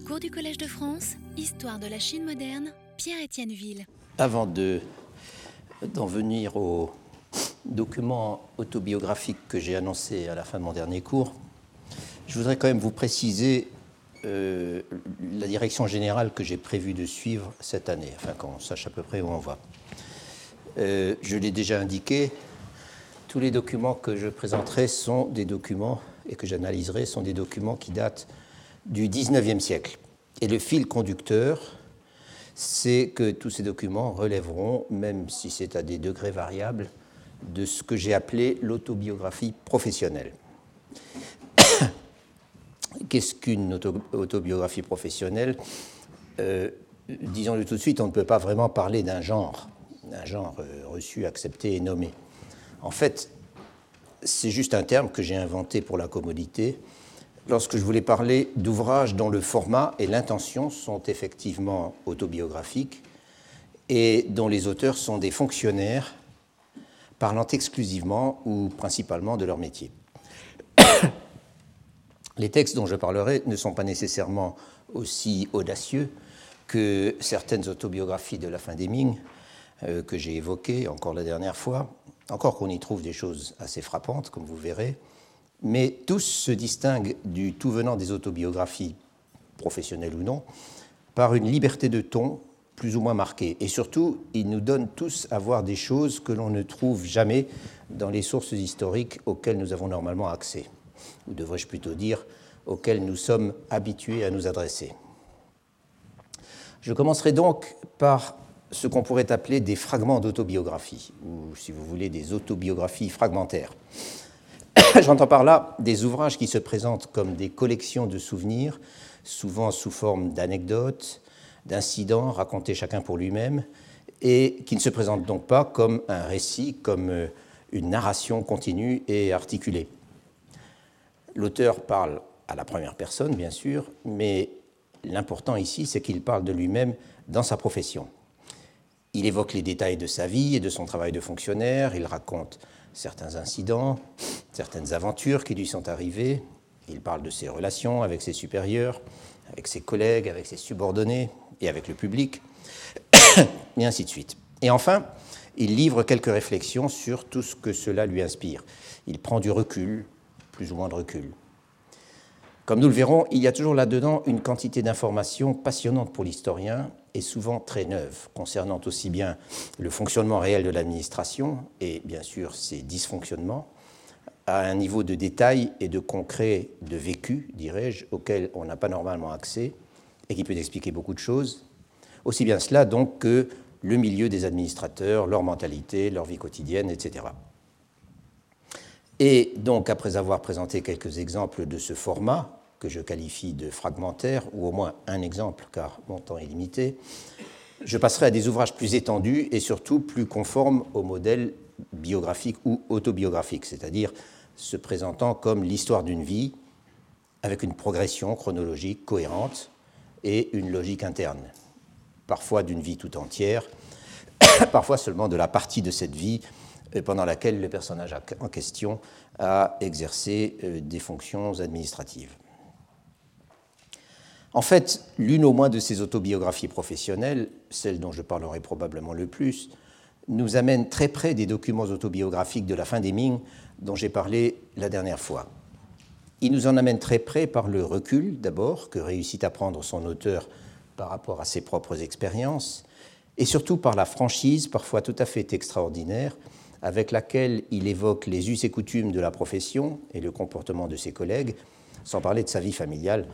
Cours du Collège de France, Histoire de la Chine moderne, Pierre-Étienne Ville. Avant de, d'en venir au document autobiographique que j'ai annoncé à la fin de mon dernier cours, je voudrais quand même vous préciser euh, la direction générale que j'ai prévu de suivre cette année, afin qu'on sache à peu près où on va. Euh, je l'ai déjà indiqué, tous les documents que je présenterai sont des documents et que j'analyserai sont des documents qui datent du XIXe siècle. Et le fil conducteur, c'est que tous ces documents relèveront, même si c'est à des degrés variables, de ce que j'ai appelé l'autobiographie professionnelle. Qu'est-ce qu'une autobiographie professionnelle? Euh, Disons-le tout de suite, on ne peut pas vraiment parler d'un genre, d'un genre euh, reçu, accepté et nommé. En fait, c'est juste un terme que j'ai inventé pour la commodité lorsque je voulais parler d'ouvrages dont le format et l'intention sont effectivement autobiographiques et dont les auteurs sont des fonctionnaires parlant exclusivement ou principalement de leur métier. Les textes dont je parlerai ne sont pas nécessairement aussi audacieux que certaines autobiographies de la fin des Ming euh, que j'ai évoquées encore la dernière fois, encore qu'on y trouve des choses assez frappantes, comme vous verrez, mais tous se distinguent du tout venant des autobiographies, professionnelles ou non, par une liberté de ton plus ou moins marquée. Et surtout, ils nous donnent tous à voir des choses que l'on ne trouve jamais dans les sources historiques auxquelles nous avons normalement accès, ou devrais-je plutôt dire auxquelles nous sommes habitués à nous adresser. Je commencerai donc par ce qu'on pourrait appeler des fragments d'autobiographie, ou si vous voulez des autobiographies fragmentaires. J'entends par là des ouvrages qui se présentent comme des collections de souvenirs, souvent sous forme d'anecdotes, d'incidents racontés chacun pour lui-même, et qui ne se présentent donc pas comme un récit, comme euh, une narration continue et articulée. L'auteur parle à la première personne, bien sûr, mais l'important ici, c'est qu'il parle de lui-même dans sa profession. Il évoque les détails de sa vie et de son travail de fonctionnaire, il raconte certains incidents, certaines aventures qui lui sont arrivées, il parle de ses relations avec ses supérieurs, avec ses collègues, avec ses subordonnés et avec le public, et ainsi de suite. Et enfin, il livre quelques réflexions sur tout ce que cela lui inspire. Il prend du recul, plus ou moins de recul. Comme nous le verrons, il y a toujours là-dedans une quantité d'informations passionnantes pour l'historien et souvent très neuves, concernant aussi bien le fonctionnement réel de l'administration et bien sûr ses dysfonctionnements, à un niveau de détail et de concret, de vécu, dirais-je, auquel on n'a pas normalement accès et qui peut expliquer beaucoup de choses. Aussi bien cela donc que le milieu des administrateurs, leur mentalité, leur vie quotidienne, etc. Et donc, après avoir présenté quelques exemples de ce format, que je qualifie de fragmentaire, ou au moins un exemple, car mon temps est limité, je passerai à des ouvrages plus étendus et surtout plus conformes au modèle biographique ou autobiographique, c'est-à-dire se présentant comme l'histoire d'une vie avec une progression chronologique cohérente et une logique interne, parfois d'une vie tout entière, parfois seulement de la partie de cette vie pendant laquelle le personnage en question a exercé euh, des fonctions administratives. En fait, l'une au moins de ces autobiographies professionnelles, celle dont je parlerai probablement le plus, nous amène très près des documents autobiographiques de la fin des Ming dont j'ai parlé la dernière fois. Il nous en amène très près par le recul, d'abord, que réussit à prendre son auteur par rapport à ses propres expériences, et surtout par la franchise, parfois tout à fait extraordinaire, avec laquelle il évoque les us et coutumes de la profession et le comportement de ses collègues, sans parler de sa vie familiale,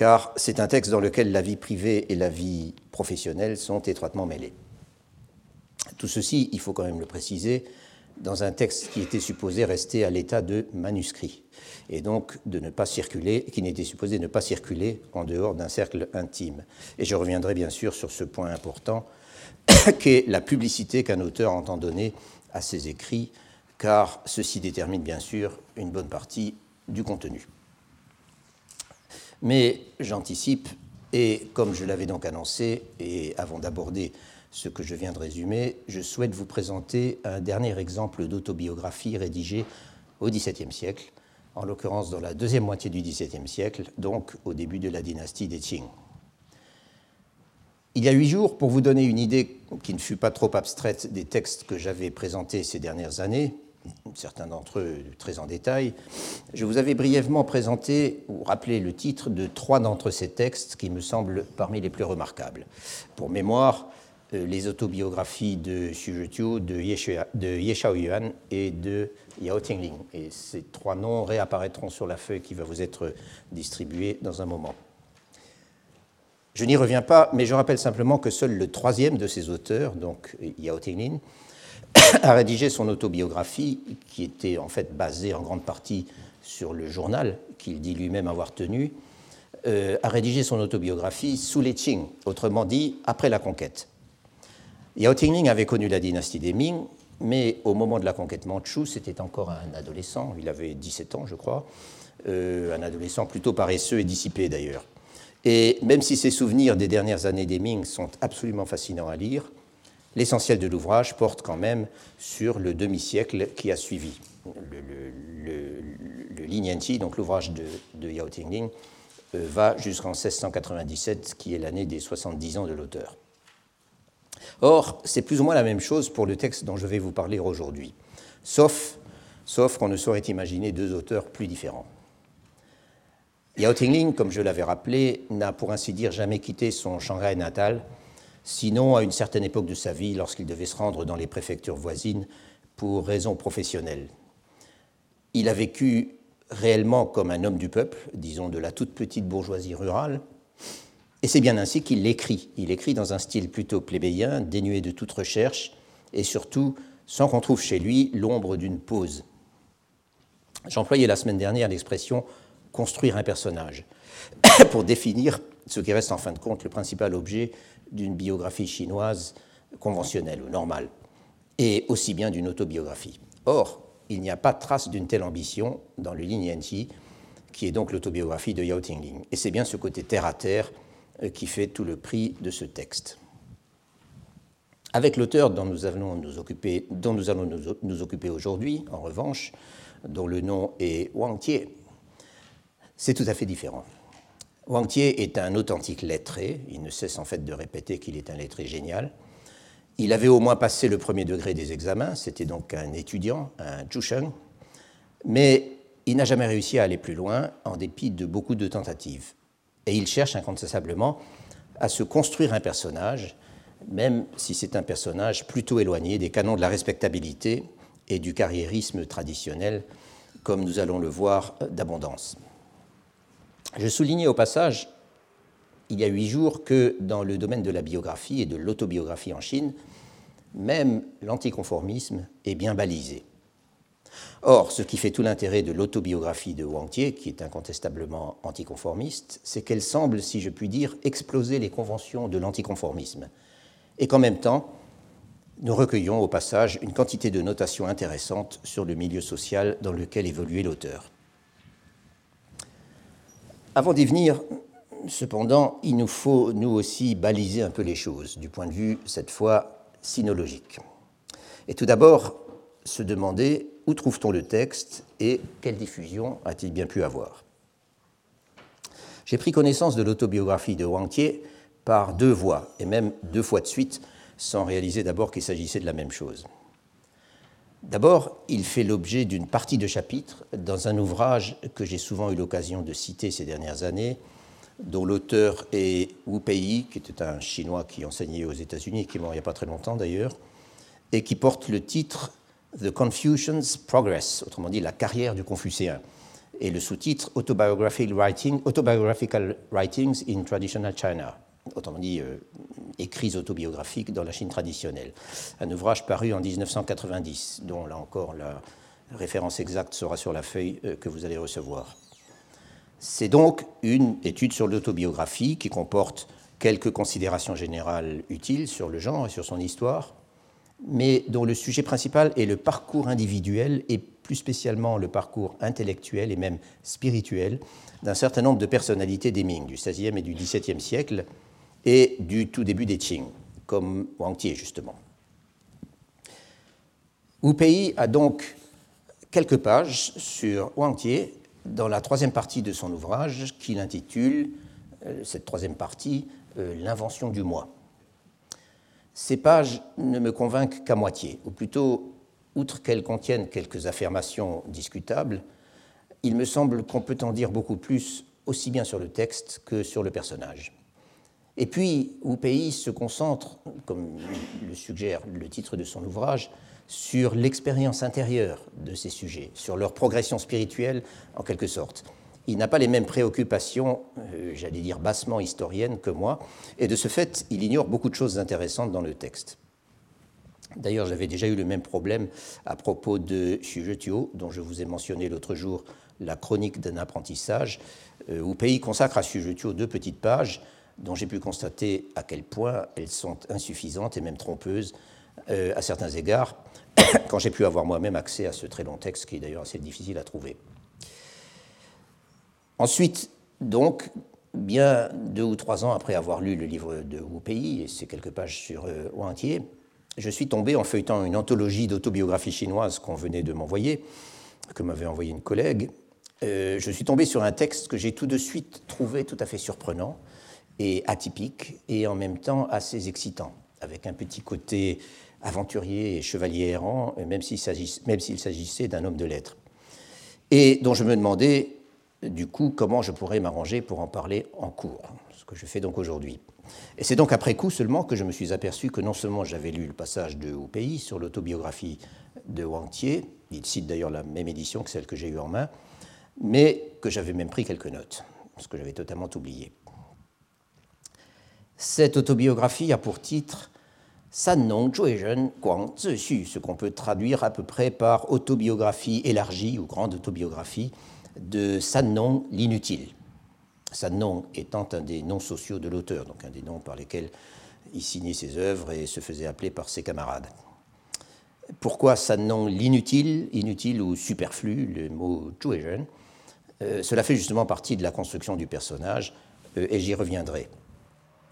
car c'est un texte dans lequel la vie privée et la vie professionnelle sont étroitement mêlées. Tout ceci, il faut quand même le préciser, dans un texte qui était supposé rester à l'état de manuscrit, et donc de ne pas circuler, qui n'était supposé ne pas circuler en dehors d'un cercle intime. Et je reviendrai bien sûr sur ce point important, qu'est la publicité qu'un auteur entend donner à ses écrits, car ceci détermine bien sûr une bonne partie du contenu. Mais j'anticipe, et comme je l'avais donc annoncé, et avant d'aborder ce que je viens de résumer, je souhaite vous présenter un dernier exemple d'autobiographie rédigée au XVIIe siècle, en l'occurrence dans la deuxième moitié du XVIIe siècle, donc au début de la dynastie des Qing. Il y a huit jours, pour vous donner une idée qui ne fut pas trop abstraite des textes que j'avais présentés ces dernières années, certains d'entre eux très en détail, je vous avais brièvement présenté ou rappelé le titre de trois d'entre ces textes qui me semblent parmi les plus remarquables. Pour mémoire, euh, les autobiographies de Xu Zhiqiu, de Ye Shaoyuan et de Yao Tingling. Et ces trois noms réapparaîtront sur la feuille qui va vous être distribuée dans un moment. Je n'y reviens pas, mais je rappelle simplement que seul le troisième de ces auteurs, donc Yao Tinglin, a rédigé son autobiographie, qui était en fait basée en grande partie sur le journal qu'il dit lui-même avoir tenu, euh, a rédigé son autobiographie sous les Qing, autrement dit après la conquête. Yao Tingling avait connu la dynastie des Ming, mais au moment de la conquête mandchoue, c'était encore un adolescent, il avait 17 ans je crois, euh, un adolescent plutôt paresseux et dissipé d'ailleurs. Et même si ses souvenirs des dernières années des Ming sont absolument fascinants à lire, l'essentiel de l'ouvrage porte quand même sur le demi-siècle qui a suivi. Le, le, donc l'ouvrage de, Yao Tingling, euh, va jusqu'en 1697, qui est l'année des 70 ans de l'auteur. Or, c'est plus ou moins la même chose pour le texte dont je vais vous parler aujourd'hui, sauf, sauf qu'on ne saurait imaginer deux auteurs plus différents. Yao Tingling, comme je l'avais rappelé, n'a pour ainsi dire jamais quitté son Shanghai natal, sinon à une certaine époque de sa vie, lorsqu'il devait se rendre dans les préfectures voisines pour raisons professionnelles. Il a vécu réellement comme un homme du peuple, disons de la toute petite bourgeoisie rurale, et c'est bien ainsi qu'il l'écrit. Il écrit dans un style plutôt plébéien, dénué de toute recherche, et surtout sans qu'on trouve chez lui l'ombre d'une pause. J'employais la semaine dernière l'expression construire un personnage, pour définir ce qui reste en fin de compte le principal objet d'une biographie chinoise conventionnelle ou normale, et aussi bien d'une autobiographie. Or, il n'y a pas de trace d'une telle ambition dans le Lin Yanqi, qui est donc l'autobiographie de Yao Tingling. Et c'est bien ce côté terre à terre euh, qui fait tout le prix de ce texte. Avec l'auteur dont nous allons nous occuper, dont nous allons nous occuper aujourd'hui, en revanche, dont le nom est Wang Tie, c'est tout à fait différent. Wang Tie est un authentique lettré, il ne cesse en fait de répéter qu'il est un lettré génial. Il avait au moins passé le premier degré des examens, c'était donc un étudiant, un Zhusheng, mais il n'a jamais réussi à aller plus loin en dépit de beaucoup de tentatives. Et il cherche incontestablement à se construire un personnage, même si c'est un personnage plutôt éloigné des canons de la respectabilité et du carriérisme traditionnel, comme nous allons le voir d'abondance. Je soulignais au passage, il y a huit jours, que dans le domaine de la biographie et de l'autobiographie en Chine, même l'anticonformisme est bien balisé. Or, ce qui fait tout l'intérêt de l'autobiographie de Wang Tie, qui est incontestablement anticonformiste, c'est qu'elle semble, si je puis dire, exploser les conventions de l'anticonformisme, et qu'en même temps, nous recueillons au passage une quantité de notations intéressantes sur le milieu social dans lequel évoluait l'auteur. Avant d'y venir, cependant, il nous faut, nous aussi, baliser un peu les choses, du point de vue, cette fois, sinologique. Et tout d'abord, se demander où trouve-t-on le texte et quelle diffusion a-t-il bien pu avoir. J'ai pris connaissance de l'autobiographie de Wang Tie par deux voies, et même deux fois de suite, sans réaliser d'abord qu'il s'agissait de la même chose. D'abord, il fait l'objet d'une partie de chapitre dans un ouvrage que j'ai souvent eu l'occasion de citer ces dernières années, dont l'auteur est Wu Pei, qui était un Chinois qui enseignait aux États-Unis, qui est mort il n'y a pas très longtemps d'ailleurs, et qui porte le titre The Confucian's Progress, autrement dit la carrière du Confucéen, et le sous-titre Autobiographical, Writing, Autobiographical Writings in Traditional China, autrement dit euh, écrits autobiographiques dans la Chine traditionnelle. Un ouvrage paru en 1990, dont là encore la référence exacte sera sur la feuille euh, que vous allez recevoir. C'est donc une étude sur l'autobiographie qui comporte quelques considérations générales utiles sur le genre et sur son histoire, mais dont le sujet principal est le parcours individuel et plus spécialement le parcours intellectuel et même spirituel d'un certain nombre de personnalités des Ming du XVIe et du XVIIe siècle, et du tout début des Qing, comme Wang Tie justement. Wu Pei a donc quelques pages sur Wang Tie dans la troisième partie de son ouvrage qu'il intitule, euh, cette troisième partie, euh, L'invention du moi. Ces pages ne me convainquent qu'à moitié, ou plutôt, outre qu'elles contiennent quelques affirmations discutables, il me semble qu'on peut en dire beaucoup plus aussi bien sur le texte que sur le personnage. Et puis, pays se concentre, comme le suggère le titre de son ouvrage, sur l'expérience intérieure de ces sujets, sur leur progression spirituelle en quelque sorte. Il n'a pas les mêmes préoccupations, euh, j'allais dire bassement historiennes que moi, et de ce fait, il ignore beaucoup de choses intéressantes dans le texte. D'ailleurs, j'avais déjà eu le même problème à propos de Xujetio, dont je vous ai mentionné l'autre jour la chronique d'un apprentissage, euh, où consacre à Xujetio deux petites pages dont j'ai pu constater à quel point elles sont insuffisantes et même trompeuses euh, à certains égards, quand j'ai pu avoir moi-même accès à ce très long texte qui est d'ailleurs assez difficile à trouver. Ensuite, donc, bien deux ou trois ans après avoir lu le livre de Wu Pei et ses quelques pages sur euh, entier, je suis tombé en feuilletant une anthologie d'autobiographie chinoise qu'on venait de m'envoyer, que m'avait envoyé une collègue. Euh, je suis tombé sur un texte que j'ai tout de suite trouvé tout à fait surprenant, et atypique et en même temps assez excitant, avec un petit côté aventurier et chevalier errant, même s'il s'agissait d'un homme de lettres. Et dont je me demandais, du coup, comment je pourrais m'arranger pour en parler en cours, ce que je fais donc aujourd'hui. Et c'est donc après coup seulement que je me suis aperçu que non seulement j'avais lu le passage de Au Pays sur l'autobiographie de Wang il cite d'ailleurs la même édition que celle que j'ai eue en main, mais que j'avais même pris quelques notes, ce que j'avais totalement oublié. Cette autobiographie a pour titre San Nong Zhuizhen Guang Zixu, ce qu'on peut traduire à peu près par autobiographie élargie ou grande autobiographie de San Nong l'inutile. San Nong étant un des noms sociaux de l'auteur, donc un des noms par lesquels il signait ses œuvres et se faisait appeler par ses camarades. Pourquoi San Nong l'inutile, inutile ou superflu, le mot Zhuizhen euh, Cela fait justement partie de la construction du personnage euh, et j'y reviendrai.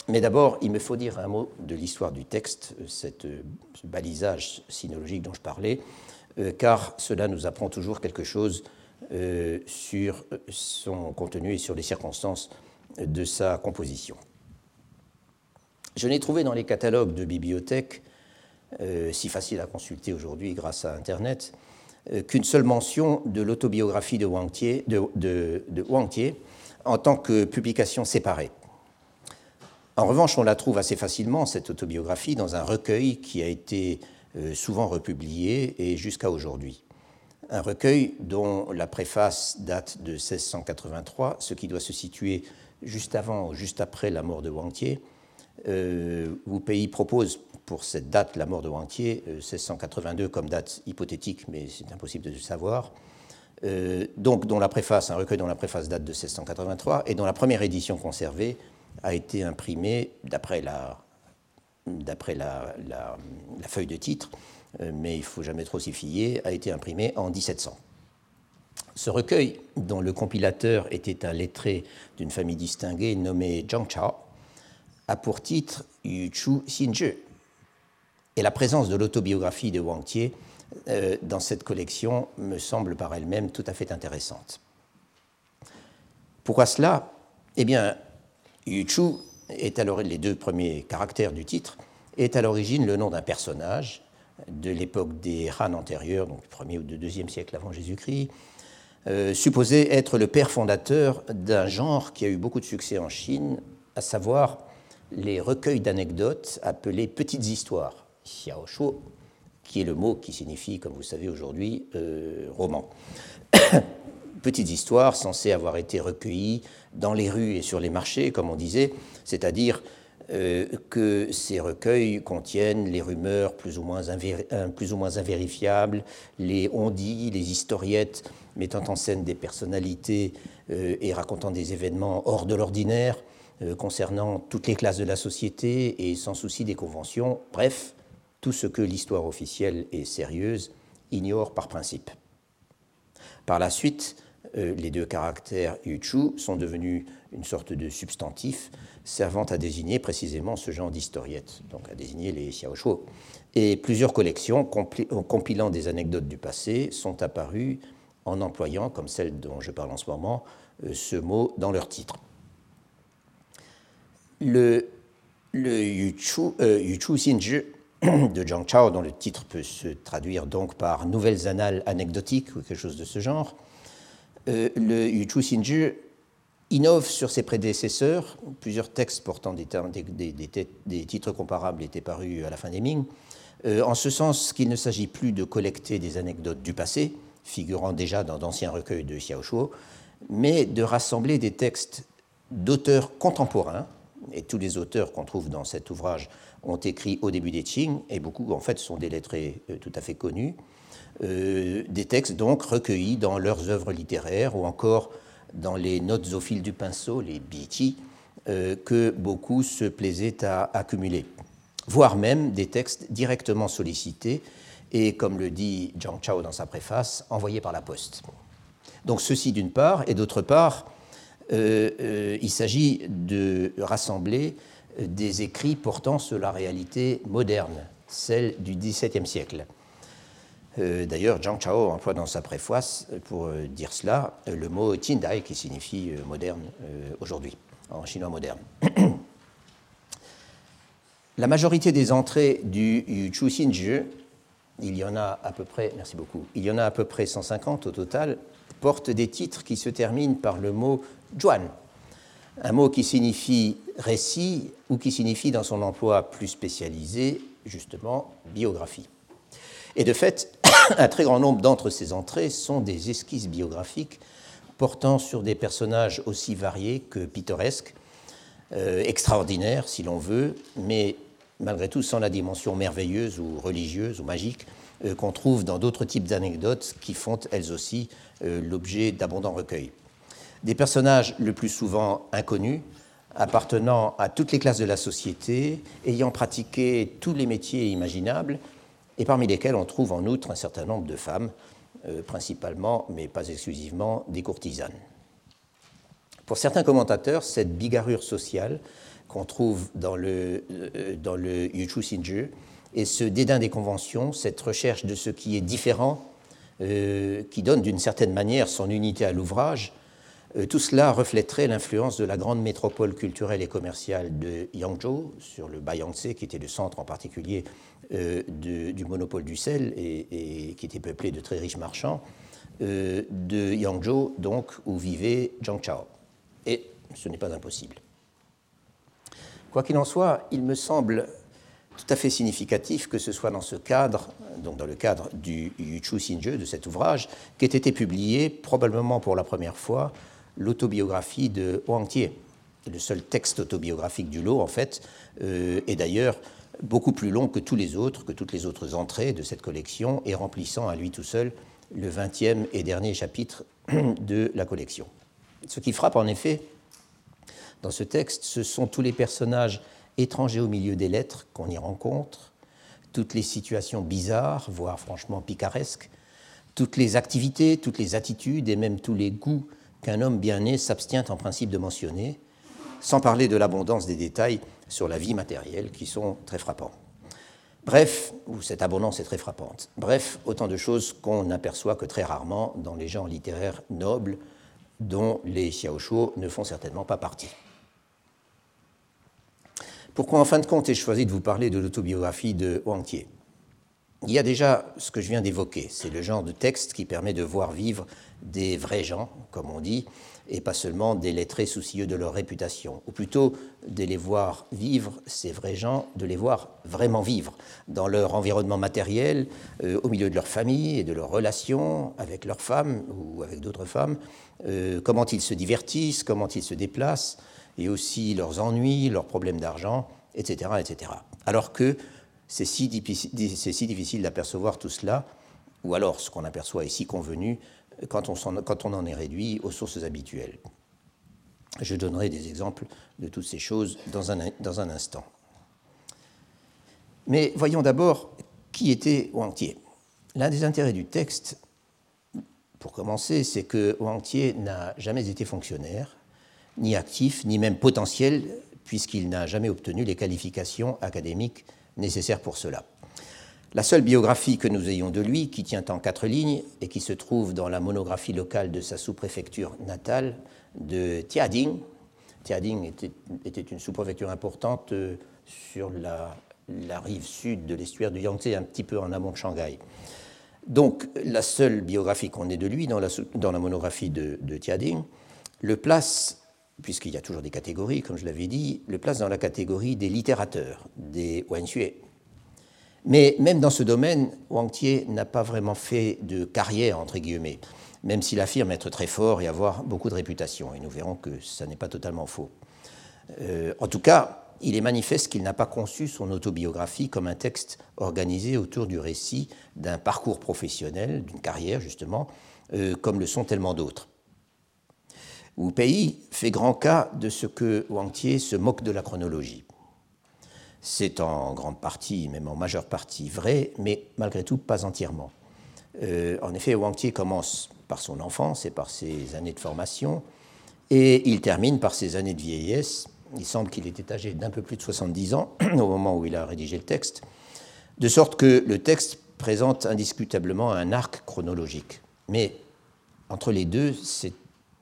Mais d'abord, il me faut dire un mot de l'histoire du texte, cette, ce balisage sinologique dont je parlais, euh, car cela nous apprend toujours quelque chose euh, sur son contenu et sur les circonstances de sa composition. Je n'ai trouvé dans les catalogues de bibliothèques, euh, si faciles à consulter aujourd'hui grâce à Internet, qu'une seule mention de l'autobiographie de Wang Thier, de, de Wang en tant que publication séparée. En revanche, on la trouve assez facilement, cette autobiographie, dans un recueil qui a été euh, souvent republié et jusqu'à aujourd'hui. Un recueil dont la préface date de 1683, ce qui doit se situer juste avant ou juste après la mort de Wang Thier. Euh, Pays propose pour cette date, la mort de Wang Thier, 1682 euh, comme date hypothétique, mais c'est impossible de le savoir. donc, dont la préface, un recueil dont la préface date de 1683 et dont la première édition conservée a été imprimé d'après la, feuille de titre, euh, mais il ne faut jamais trop s'y fier, a été imprimé en 1700. Ce recueil, dont le compilateur était un lettré d'une famille distinguée nommé Zhang Chao, a pour titre Yu Chu Xinzhi. Et la présence de l'autobiographie de Wang Tie euh, dans cette collection me semble par elle-même tout à fait intéressante. Pourquoi cela? Eh bien, Chu est alors les deux premiers caractères du titre, est à l'origine le nom d'un personnage de l'époque des Han antérieurs, donc du 1er ou du 2e siècle avant Jésus-Christ, euh, supposé être le père fondateur d'un genre qui a eu beaucoup de succès en Chine, à savoir les recueils d'anecdotes appelés petites histoires, xiaoshuo, qui est le mot qui signifie, comme vous savez aujourd'hui, euh, roman. petites histoires censées avoir été recueillies dans les rues et sur les marchés, comme on disait, c'est-à-dire euh, que ces recueils contiennent les rumeurs plus ou moins, euh, plus ou moins invérifiables, les on-dit, les historiettes mettant en scène des personnalités euh, et racontant des événements hors de l'ordinaire concernant toutes les classes de la société et sans souci des conventions, bref, tout ce que l'histoire officielle et sérieuse ignore par principe. Par la suite, les deux caractères yuchu sont devenus une sorte de substantif servant à désigner précisément ce genre d'historiettes, donc à désigner les xiaoshuo. Et plusieurs collections compilant des anecdotes du passé sont apparues en employant, comme celle dont je parle en ce moment, ce mot dans leur titre. Le, le Yuchu, Xinzhi de Zhang Chao, dont le titre peut se traduire donc par Nouvelles annales anecdotiques ou quelque chose de ce genre, euh, le Yuchu Xinzhi innove sur ses prédécesseurs. Plusieurs textes portant des, titres comparables étaient parus à la fin des Ming, euh, en ce sens qu'il ne s'agit plus de collecter des anecdotes du passé, figurant déjà dans d'anciens recueils de Xiaoshuo, mais de rassembler des textes d'auteurs contemporains, et tous les auteurs qu'on trouve dans cet ouvrage ont écrit au début des Qing, et beaucoup en fait sont des lettrés euh, tout à fait connus, euh, des textes donc recueillis dans leurs œuvres littéraires ou encore dans les notes au fil du pinceau, les biti, euh, que beaucoup se plaisaient à accumuler, voire même des textes directement sollicités et, comme le dit Zhang Chao dans sa préface, envoyés par la poste. Donc ceci d'une part, et d'autre part, il s'agit de rassembler des écrits portant sur la réalité moderne, celle du XVIIe siècle. Euh, d'ailleurs, Zhang Chao emploie dans sa préface, pour euh, dire cela, euh, le mot Tindai, qui signifie moderne aujourd'hui, en chinois moderne. La majorité des entrées du Chu Xinzhi, il y en a à peu près, merci beaucoup, il y en a à peu près 150 au total, portent des titres qui se terminent par le mot Zhuan, un mot qui signifie récit ou qui signifie dans son emploi plus spécialisé, justement, biographie. Et de fait, un très grand nombre d'entre ces entrées sont des esquisses biographiques portant sur des personnages aussi variés que pittoresques, euh, extraordinaires si l'on veut, mais malgré tout sans la dimension merveilleuse ou religieuse ou magique euh, qu'on trouve dans d'autres types d'anecdotes qui font elles aussi euh, l'objet d'abondants recueils. Des personnages le plus souvent inconnus, appartenant à toutes les classes de la société, ayant pratiqué tous les métiers imaginables, et parmi lesquels on trouve en outre un certain nombre de femmes, euh, principalement, mais pas exclusivement, des courtisanes. Pour certains commentateurs, cette bigarrure sociale qu'on trouve dans le, euh, dans le Yuchu Xinzhi et ce dédain des conventions, cette recherche de ce qui est différent, euh, qui donne d'une certaine manière son unité à l'ouvrage, tout cela reflèterait l'influence de la grande métropole culturelle et commerciale de Yangzhou sur le Bayangtze, qui était le centre en particulier euh, du monopole du sel et, qui était peuplé de très riches marchands, euh, de Yangzhou, donc, où vivait Zhang Chao. Et ce n'est pas impossible. Quoi qu'il en soit, il me semble tout à fait significatif que ce soit dans ce cadre, donc dans le cadre du Yuchu Xinzhi, de cet ouvrage, qu'ait été publié, probablement pour la première fois, l'autobiographie de Huang Tie, le seul texte autobiographique du lot, en fait, euh, est d'ailleurs beaucoup plus long que tous les autres, que toutes les autres entrées de cette collection, et remplissant à lui tout seul le vingtième et dernier chapitre de la collection. Ce qui frappe en effet dans ce texte, ce sont tous les personnages étrangers au milieu des lettres qu'on y rencontre, toutes les situations bizarres, voire franchement picaresques, toutes les activités, toutes les attitudes et même tous les goûts qu'un homme bien né s'abstient en principe de mentionner, sans parler de l'abondance des détails sur la vie matérielle qui sont très frappants. Bref, ou cette abondance est très frappante. Bref, autant de choses qu'on n'aperçoit que très rarement dans les genres littéraires nobles dont les Xiaoshuo ne font certainement pas partie. Pourquoi en fin de compte ai-je choisi de vous parler de l'autobiographie de Huang Tie? Il y a déjà ce que je viens d'évoquer, c'est le genre de texte qui permet de voir vivre des vrais gens, comme on dit, et pas seulement des lettrés soucieux de leur réputation, ou plutôt de les voir vivre, ces vrais gens, de les voir vraiment vivre dans leur environnement matériel, euh, au milieu de leur famille et de leurs relations avec leurs femmes ou avec d'autres femmes, euh, comment ils se divertissent, comment ils se déplacent, et aussi leurs ennuis, leurs problèmes d'argent, etc., etc. Alors que c'est si, difficile d'apercevoir tout cela, ou alors ce qu'on aperçoit est si convenu, quand on, en est réduit aux sources habituelles. Je donnerai des exemples de toutes ces choses dans un, dans un instant. Mais voyons d'abord qui était Wang Tie. L'un des intérêts du texte, pour commencer, c'est que Wang Tie n'a jamais été fonctionnaire, ni actif, ni même potentiel, puisqu'il n'a jamais obtenu les qualifications académiques nécessaires pour cela. La seule biographie que nous ayons de lui, qui tient en quatre lignes et qui se trouve dans la monographie locale de sa sous-préfecture natale de Tiading. Tiading était, était une sous-préfecture importante euh, sur la, rive sud de l'estuaire du Yangtze, un petit peu en amont de Shanghai. Donc, la seule biographie qu'on ait de lui dans la, monographie de, de Tiading le place, puisqu'il y a toujours des catégories, comme je l'avais dit, le place dans la catégorie des littérateurs, des Wenxue. Mais même dans ce domaine, Wang Tie n'a pas vraiment fait de carrière, entre guillemets, même s'il affirme être très fort et avoir beaucoup de réputation. Et nous verrons que ça n'est pas totalement faux. Euh, en tout cas, il est manifeste qu'il n'a pas conçu son autobiographie comme un texte organisé autour du récit d'un parcours professionnel, d'une carrière justement, euh, comme le sont tellement d'autres. Wu Pei fait grand cas de ce que Wang Tie se moque de la chronologie. C'est en grande partie, même en majeure partie, vrai, mais malgré tout pas entièrement. Euh, en effet, Wang Tie commence par son enfance et par ses années de formation, et il termine par ses années de vieillesse. Il semble qu'il était âgé d'un peu plus de 70 ans au moment où il a rédigé le texte, de sorte que le texte présente indiscutablement un arc chronologique. Mais entre les deux, c'est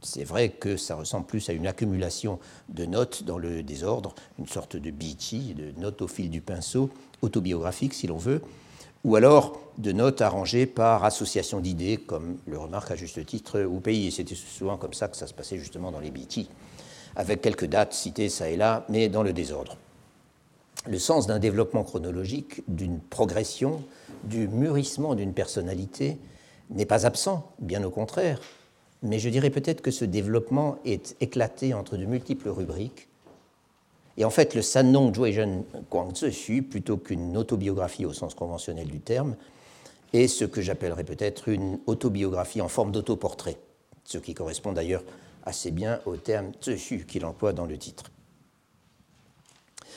c'est vrai que ça ressemble plus à une accumulation de notes dans le désordre, une sorte de bichi, de notes au fil du pinceau, autobiographique si l'on veut, ou alors de notes arrangées par association d'idées, comme le remarque à juste titre au pays. Et c'était souvent comme ça que ça se passait justement dans les bichi, avec quelques dates citées ça et là, mais dans le désordre. Le sens d'un développement chronologique, d'une progression, du mûrissement d'une personnalité n'est pas absent, bien au contraire mais je dirais peut-être que ce développement est éclaté entre de multiples rubriques. Et en fait, le Sanong Zhuizhen Guangzexu, plutôt qu'une autobiographie au sens conventionnel du terme, est ce que j'appellerais peut-être une autobiographie en forme d'autoportrait, ce qui correspond d'ailleurs assez bien au terme Zexu qu'il emploie dans le titre.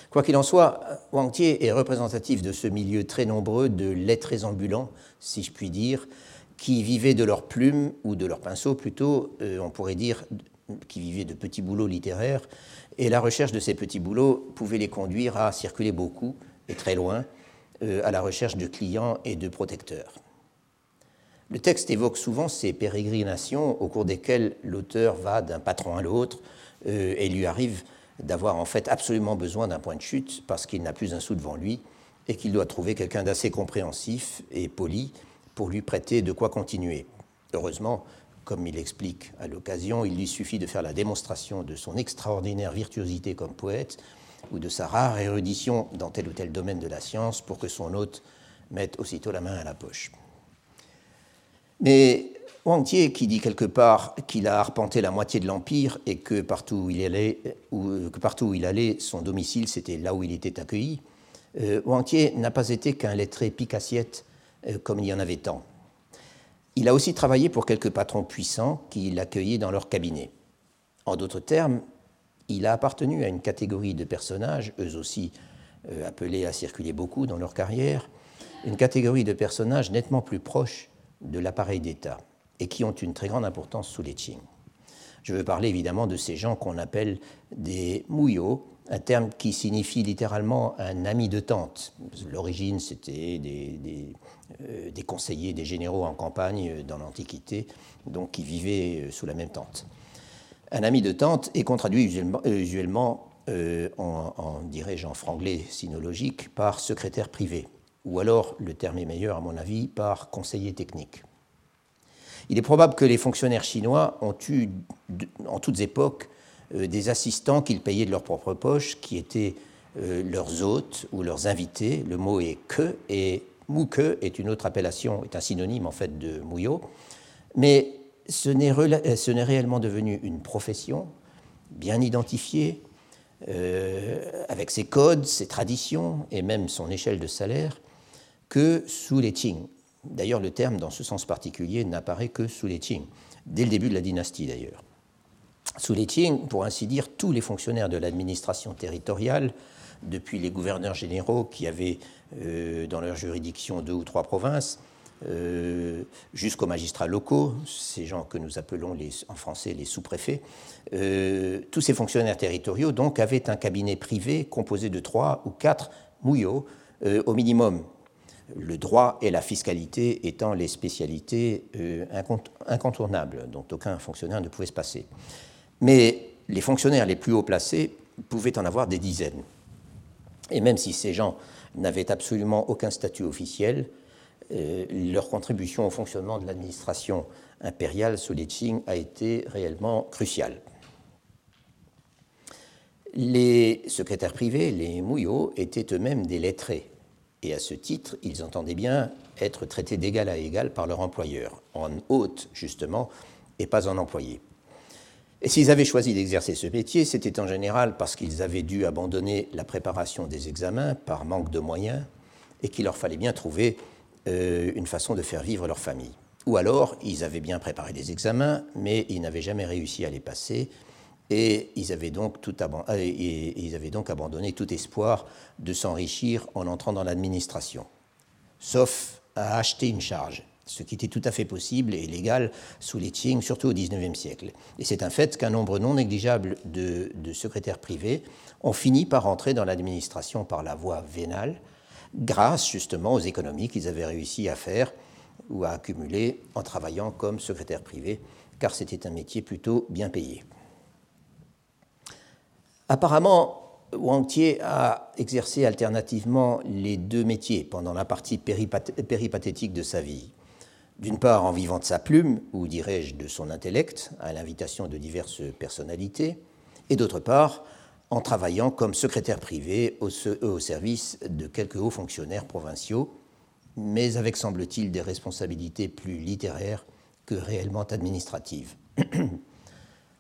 Quoi qu'il en soit, Wang Tie est représentatif de ce milieu très nombreux de lettrés ambulants, si je puis dire, qui vivaient de leurs plumes, ou de leurs pinceaux plutôt, euh, on pourrait dire, qui vivaient de petits boulots littéraires, et la recherche de ces petits boulots pouvait les conduire à circuler beaucoup et très loin, euh, à la recherche de clients et de protecteurs. Le texte évoque souvent ces pérégrinations au cours desquelles l'auteur va d'un patron à l'autre euh, et lui arrive d'avoir en fait absolument besoin d'un point de chute parce qu'il n'a plus un sou devant lui et qu'il doit trouver quelqu'un d'assez compréhensif et poli pour lui prêter de quoi continuer. Heureusement, comme il explique à l'occasion, il lui suffit de faire la démonstration de son extraordinaire virtuosité comme poète ou de sa rare érudition dans tel ou tel domaine de la science pour que son hôte mette aussitôt la main à la poche. Mais Wang Tie, qui dit quelque part qu'il a arpenté la moitié de l'Empire et que partout où il allait, son domicile, c'était là où il était accueilli, euh, Wang Tie n'a pas été qu'un lettré picassiette comme il y en avait tant. Il a aussi travaillé pour quelques patrons puissants qui l'accueillaient dans leur cabinet. En d'autres termes, il a appartenu à une catégorie de personnages, eux aussi euh, appelés à circuler beaucoup dans leur carrière, une catégorie de personnages nettement plus proches de l'appareil d'État et qui ont une très grande importance sous les Qing. Je veux parler évidemment de ces gens qu'on appelle des mouillots, un terme qui signifie littéralement un ami de tante. L'origine, c'était des, euh, des, conseillers, des généraux en campagne euh, dans l'Antiquité, donc qui vivaient euh, sous la même tente. Un ami de tante est traduit usuellement, en, en dirais-je en franglais sinologique, par secrétaire privé, ou alors, le terme est meilleur à mon avis, par conseiller technique. Il est probable que les fonctionnaires chinois ont eu, en toutes époques, des assistants qu'ils payaient de leur propre poche, qui étaient leurs hôtes ou leurs invités. Le mot est que, et mouke est une autre appellation, est un synonyme en fait de mouillot. Mais ce n'est réellement devenu une profession bien identifiée, euh, avec ses codes, ses traditions et même son échelle de salaire, que sous les Qing. D'ailleurs, le terme, dans ce sens particulier, n'apparaît que sous les Qing, dès le début de la dynastie d'ailleurs. Sous les Qing, pour ainsi dire, tous les fonctionnaires de l'administration territoriale, depuis les gouverneurs généraux qui avaient euh, dans leur juridiction deux ou trois provinces, euh, jusqu'aux magistrats locaux, ces gens que nous appelons en français les sous-préfets, euh, tous ces fonctionnaires territoriaux donc avaient un cabinet privé composé de trois ou quatre mouillots au minimum, le droit et la fiscalité étant les spécialités incontournables dont aucun fonctionnaire ne pouvait se passer. Mais les fonctionnaires les plus haut placés pouvaient en avoir des dizaines. Et même si ces gens n'avaient absolument aucun statut officiel, euh, leur contribution au fonctionnement de l'administration impériale sous Qing a été réellement cruciale. Les secrétaires privés, les mouillots, étaient eux-mêmes des lettrés, et à ce titre, ils entendaient bien être traités d'égal à égal par leur employeur, en hôte justement, et pas en employé. Et s'ils avaient choisi d'exercer ce métier, c'était en général parce qu'ils avaient dû abandonner la préparation des examens par manque de moyens et qu'il leur fallait bien trouver euh, une façon de faire vivre leur famille. Ou alors, ils avaient bien préparé des examens, mais ils n'avaient jamais réussi à les passer, et ils avaient donc, euh, et ils avaient donc abandonné tout espoir de s'enrichir en entrant dans l'administration, sauf à acheter une charge ce qui était tout à fait possible et légal sous les Qing, surtout au XIXe siècle. Et c'est un fait qu'un nombre non négligeable de, secrétaires privés ont fini par entrer dans l'administration par la voie vénale, grâce justement aux économies qu'ils avaient réussi à faire ou à accumuler en travaillant comme secrétaire privé, car c'était un métier plutôt bien payé. Apparemment, Wang Tie a exercé alternativement les deux métiers pendant la partie péripathétique de sa vie d'une part en vivant de sa plume, ou dirais-je de son intellect, à l'invitation de diverses personnalités, et d'autre part en travaillant comme secrétaire privé au, service de quelques hauts fonctionnaires provinciaux, mais avec, semble-t-il, des responsabilités plus littéraires que réellement administratives.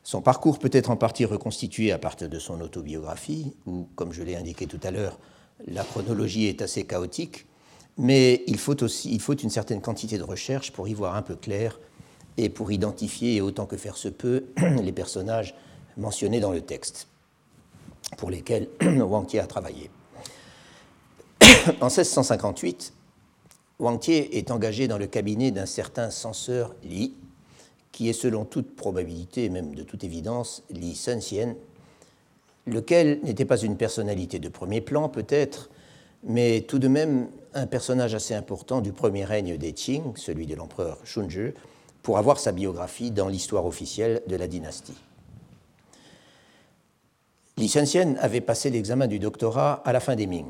Son parcours peut être en partie reconstitué à partir de son autobiographie, où, comme je l'ai indiqué tout à l'heure, la chronologie est assez chaotique, mais il faut aussi il faut une certaine quantité de recherche pour y voir un peu clair et pour identifier, autant que faire se peut, les personnages mentionnés dans le texte, pour lesquels Wang Tie a travaillé. en 1658, Wang Tie est engagé dans le cabinet d'un certain censeur Li, qui est selon toute probabilité, et même de toute évidence, Li Sunxian, lequel n'était pas une personnalité de premier plan peut-être, mais tout de même un personnage assez important du premier règne des Qing, celui de l'empereur Shunzhi, pour avoir sa biographie dans l'histoire officielle de la dynastie. Li Shenxian avait passé l'examen du doctorat à la fin des Ming.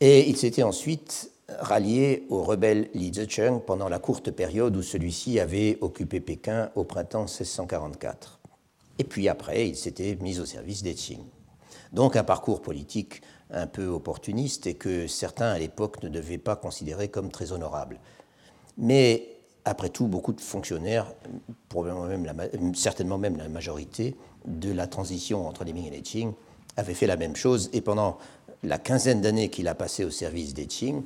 Et il s'était ensuite rallié au rebelle Li Zicheng pendant la courte période où celui-ci avait occupé Pékin au printemps 1644. Et puis après, il s'était mis au service des Qing. Donc un parcours politique un peu opportuniste et que certains à l'époque ne devaient pas considérer comme très honorable. Mais après tout, beaucoup de fonctionnaires, même certainement même la majorité de la transition entre les Ming et les Qing, avaient fait la même chose. Et pendant la quinzaine d'années qu'il a passé au service des Qing,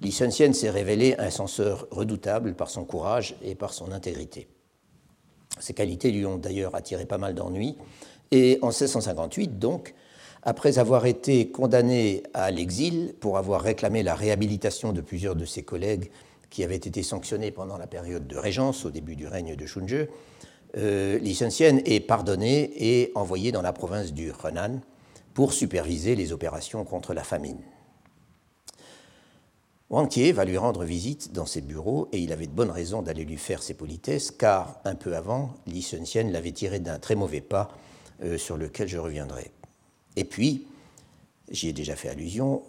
Li Sunxian s'est révélé un censeur redoutable par son courage et par son intégrité. Ces qualités lui ont d'ailleurs attiré pas mal d'ennuis. Et en 1658, donc, après avoir été condamné à l'exil pour avoir réclamé la réhabilitation de plusieurs de ses collègues qui avaient été sanctionnés pendant la période de régence au début du règne de Shunzhi, euh, Li est pardonné et envoyé dans la province du Henan pour superviser les opérations contre la famine. Wang Tie va lui rendre visite dans ses bureaux et il avait de bonnes raisons d'aller lui faire ses politesses car un peu avant, Li Sunxian l'avait tiré d'un très mauvais pas euh, sur lequel je reviendrai. Et puis, j'y ai déjà fait allusion,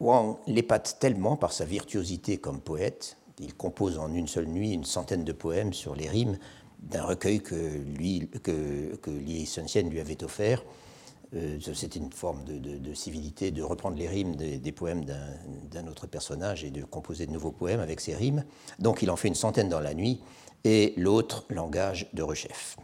Wang l'épate tellement par sa virtuosité comme poète, il compose en une seule nuit une centaine de poèmes sur les rimes d'un recueil que, lui, que, que Li lui avait offert. Euh, c'était une forme de, civilité de reprendre les rimes des, poèmes d'un autre personnage et de composer de nouveaux poèmes avec ces rimes. Donc il en fait une centaine dans la nuit et l'autre langage de rechef.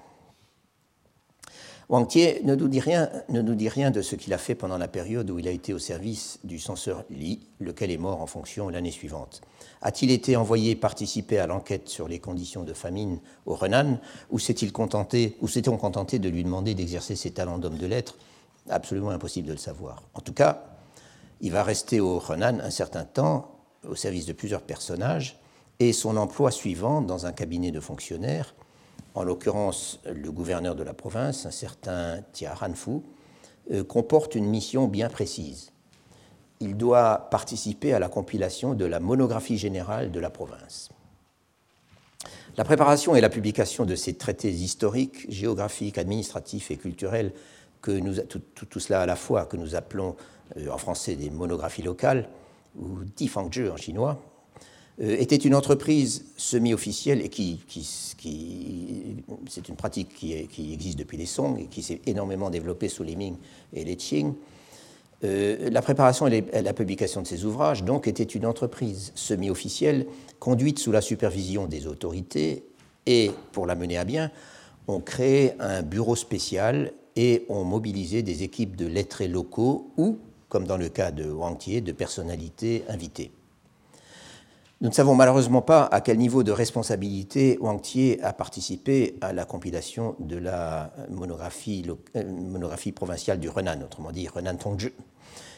Wang Tie ne nous, dit rien, ne nous dit rien de ce qu'il a fait pendant la période où il a été au service du censeur Li, lequel est mort en fonction l'année suivante. A-t-il été envoyé participer à l'enquête sur les conditions de famine au Renan, ou s'est-il contenté, ou s'est-on contenté de lui demander d'exercer ses talents d'homme de lettres? Absolument impossible de le savoir. En tout cas, il va rester au Renan un certain temps, au service de plusieurs personnages, et son emploi suivant dans un cabinet de fonctionnaires en l'occurrence le gouverneur de la province, un certain Tia Hanfu, euh, comporte une mission bien précise. il doit participer à la compilation de la monographie générale de la province. La préparation et la publication de ces traités historiques, géographiques, administratifs et culturels, que nous, tout, cela à la fois, que nous appelons euh, en français des monographies locales, ou Difangzhe en chinois, était une entreprise semi-officielle et qui, c'est une pratique qui, existe depuis les Song et qui s'est énormément développée sous les Ming et les Qing, euh, la préparation et la publication de ces ouvrages, donc, était une entreprise semi-officielle conduite sous la supervision des autorités et, pour la mener à bien, on créé un bureau spécial et ont mobilisé des équipes de lettrés locaux ou, comme dans le cas de Wang Tie, de personnalités invitées. Nous ne savons malheureusement pas à quel niveau de responsabilité Wang Tie a participé à la compilation de la monographie, euh, provinciale du Renan, autrement dit Renan Tongzhi.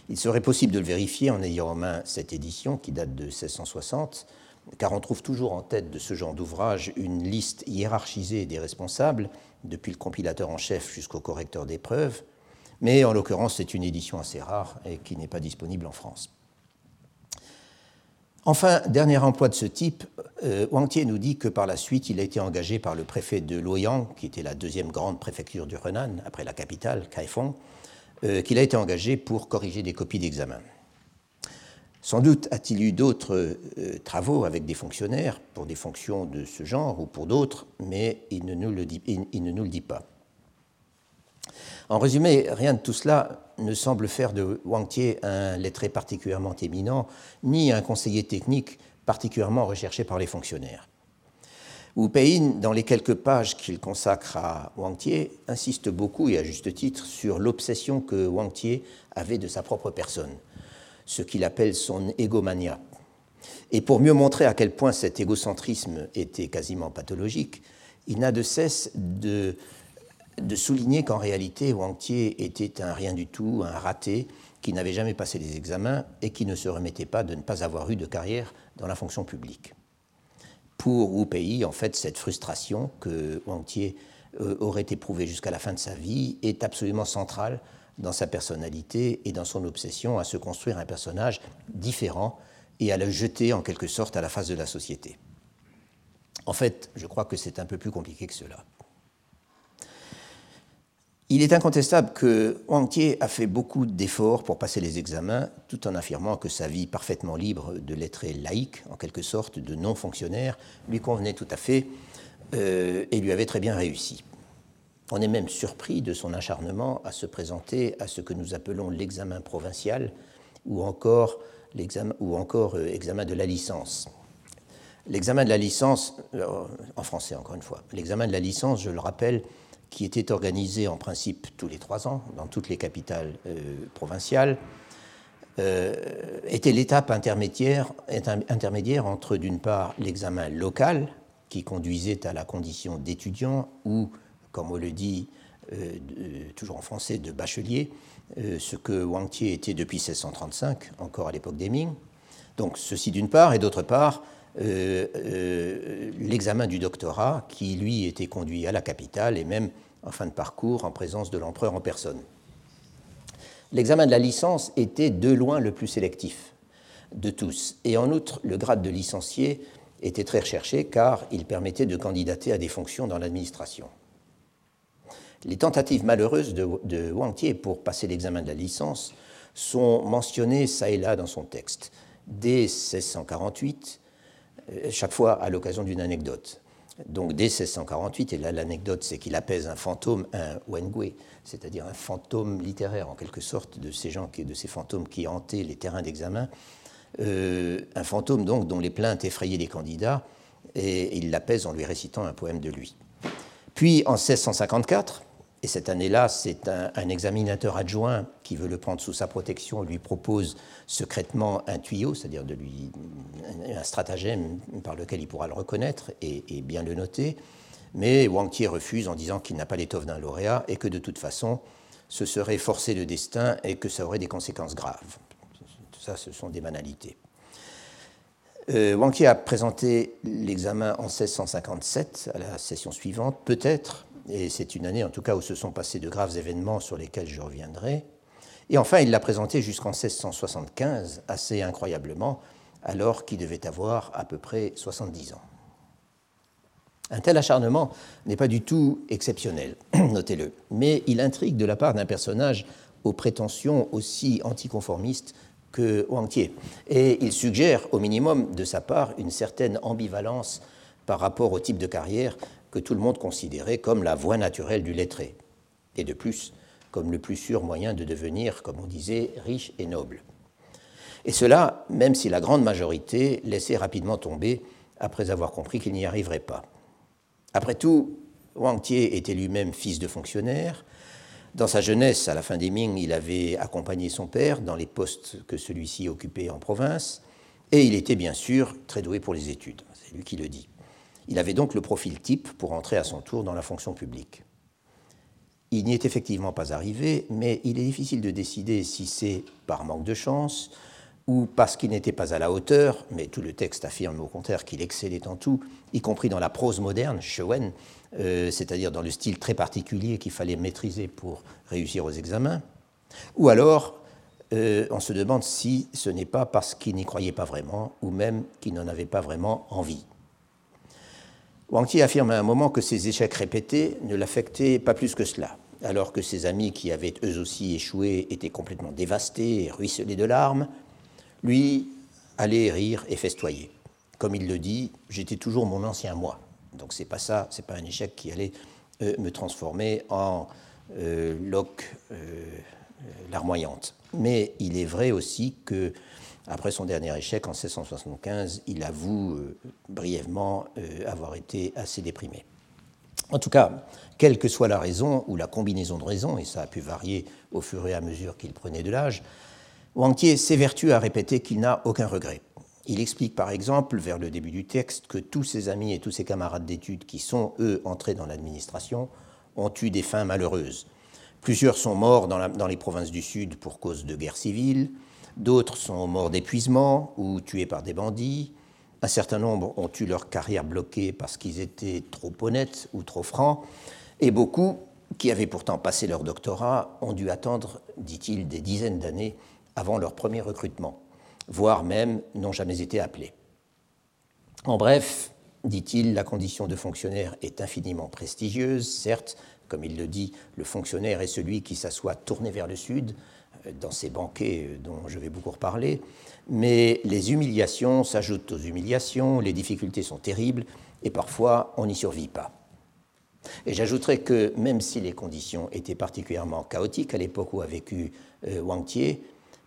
Il serait possible de le vérifier en ayant en main cette édition qui date de 1660, car on trouve toujours en tête de ce genre d'ouvrage une liste hiérarchisée des responsables, depuis le compilateur en chef jusqu'au correcteur d'épreuves, mais en l'occurrence c'est une édition assez rare et qui n'est pas disponible en France. Enfin, dernier emploi de ce type, euh, Wang Tie nous dit que par la suite, il a été engagé par le préfet de Luoyang, qui était la deuxième grande préfecture du Henan, après la capitale, Kaifeng, euh, qu'il a été engagé pour corriger des copies d'examen. Sans doute a-t-il eu d'autres euh, travaux avec des fonctionnaires pour des fonctions de ce genre ou pour d'autres, mais il ne nous le dit pas. En résumé, rien de tout cela ne semble faire de Wang Tie un lettré particulièrement éminent, ni un conseiller technique particulièrement recherché par les fonctionnaires. Wu Peiyin, dans les quelques pages qu'il consacre à Wang Tie, insiste beaucoup, et à juste titre, sur l'obsession que Wang Tie avait de sa propre personne, ce qu'il appelle son égomania. Et pour mieux montrer à quel point cet égocentrisme était quasiment pathologique, il n'a de cesse de de souligner qu'en réalité, Wang Tie était un rien du tout, un raté, qui n'avait jamais passé des examens et qui ne se remettait pas de ne pas avoir eu de carrière dans la fonction publique. Pour Wu Pei, en fait, cette frustration que Wang Tie euh, aurait éprouvée jusqu'à la fin de sa vie est absolument centrale dans sa personnalité et dans son obsession à se construire un personnage différent et à le jeter en quelque sorte à la face de la société. En fait, je crois que c'est un peu plus compliqué que cela. Il est incontestable que Tie a fait beaucoup d'efforts pour passer les examens, tout en affirmant que sa vie parfaitement libre de lettré laïque, en quelque sorte de non-fonctionnaire, lui convenait tout à fait euh, et lui avait très bien réussi. On est même surpris de son acharnement à se présenter à ce que nous appelons l'examen provincial ou encore l'examen ou encore euh, examen de la licence. L'examen de la licence, euh, en français encore une fois, l'examen de la licence, je le rappelle, qui était organisé en principe tous les trois ans dans toutes les capitales euh, provinciales, euh, était l'étape intermédiaire, entre, d'une part, l'examen local, qui conduisait à la condition d'étudiant, ou, comme on le dit euh, toujours en français, de bachelier, ce que Wang Tie était depuis 1635, encore à l'époque des Ming. Donc, ceci d'une part, et d'autre part, euh, euh, l'examen du doctorat qui, lui, était conduit à la capitale et même en fin de parcours en présence de l'empereur en personne. L'examen de la licence était de loin le plus sélectif de tous. Et en outre, le grade de licencié était très recherché car il permettait de candidater à des fonctions dans l'administration. Les tentatives malheureuses de, de Wang Tie pour passer l'examen de la licence sont mentionnées ça et là dans son texte. Dès 1648, euh, chaque fois à l'occasion d'une anecdote. Donc dès 1648, et là l'anecdote c'est qu'il apaise un fantôme, un Wengui, c'est-à-dire un fantôme littéraire en quelque sorte de ces gens, de ces fantômes qui hantaient les terrains d'examen, euh, un fantôme donc dont les plaintes effrayaient les candidats, et il l'apaise en lui récitant un poème de lui. Puis en 1654, et cette année-là, c'est un, examinateur adjoint qui veut le prendre sous sa protection, lui propose secrètement un tuyau, c'est-à-dire de lui un stratagème par lequel il pourra le reconnaître et, bien le noter. Mais Wang Tie refuse en disant qu'il n'a pas l'étoffe d'un lauréat et que de toute façon, ce serait forcer le destin et que ça aurait des conséquences graves. Tout ça, ce sont des banalités. Euh, Wang Tie a présenté l'examen en 1657 à la session suivante, peut-être et c'est une année en tout cas où se sont passés de graves événements sur lesquels je reviendrai. Et enfin, il l'a présenté jusqu'en 1675, assez incroyablement, alors qu'il devait avoir à peu près 70 ans. Un tel acharnement n'est pas du tout exceptionnel, notez-le, mais il intrigue de la part d'un personnage aux prétentions aussi anticonformistes que Wang Tie, et il suggère au minimum de sa part une certaine ambivalence par rapport au type de carrière que tout le monde considérait comme la voie naturelle du lettré, et de plus comme le plus sûr moyen de devenir, comme on disait, riche et noble. Et cela, même si la grande majorité laissait rapidement tomber après avoir compris qu'il n'y arriverait pas. Après tout, Wang Tie était lui-même fils de fonctionnaire. Dans sa jeunesse, à la fin des Ming, il avait accompagné son père dans les postes que celui-ci occupait en province, et il était bien sûr très doué pour les études, c'est lui qui le dit. Il avait donc le profil type pour entrer à son tour dans la fonction publique. Il n'y est effectivement pas arrivé, mais il est difficile de décider si c'est par manque de chance ou parce qu'il n'était pas à la hauteur, mais tout le texte affirme au contraire qu'il excellait en tout, y compris dans la prose moderne, Shewen, euh, c'est-à-dire dans le style très particulier qu'il fallait maîtriser pour réussir aux examens, ou alors euh, on se demande si ce n'est pas parce qu'il n'y croyait pas vraiment, ou même qu'il n'en avait pas vraiment envie. Wang Ti affirme à un moment que ses échecs répétés ne l'affectaient pas plus que cela, alors que ses amis qui avaient eux aussi échoué étaient complètement dévastés et ruisselés de larmes. Lui allait rire et festoyer. Comme il le dit, j'étais toujours mon ancien moi. Donc c'est pas ça, c'est pas un échec qui allait euh, me transformer en euh, Locke euh, larmoyante. Mais il est vrai aussi que après son dernier échec en 1675, il avoue euh, brièvement euh, avoir été assez déprimé. En tout cas, quelle que soit la raison ou la combinaison de raisons, et ça a pu varier au fur et à mesure qu'il prenait de l'âge, Wang Tie s'évertue à répéter qu'il n'a aucun regret. Il explique par exemple, vers le début du texte, que tous ses amis et tous ses camarades d'études qui sont, eux, entrés dans l'administration ont eu des fins malheureuses. Plusieurs sont morts dans, dans les provinces du Sud pour cause de guerre civile, D'autres sont morts d'épuisement ou tués par des bandits. Un certain nombre ont eu leur carrière bloquée parce qu'ils étaient trop honnêtes ou trop francs. Et beaucoup, qui avaient pourtant passé leur doctorat, ont dû attendre, dit-il, des dizaines d'années avant leur premier recrutement, voire même n'ont jamais été appelés. En bref, dit-il, la condition de fonctionnaire est infiniment prestigieuse, certes, comme il le dit, le fonctionnaire est celui qui s'assoit tourné vers le sud, dans ces banquets dont je vais beaucoup reparler, mais les humiliations s'ajoutent aux humiliations, les difficultés sont terribles et parfois on n'y survit pas. Et j'ajouterai que même si les conditions étaient particulièrement chaotiques à l'époque où a vécu euh, Wang Tie,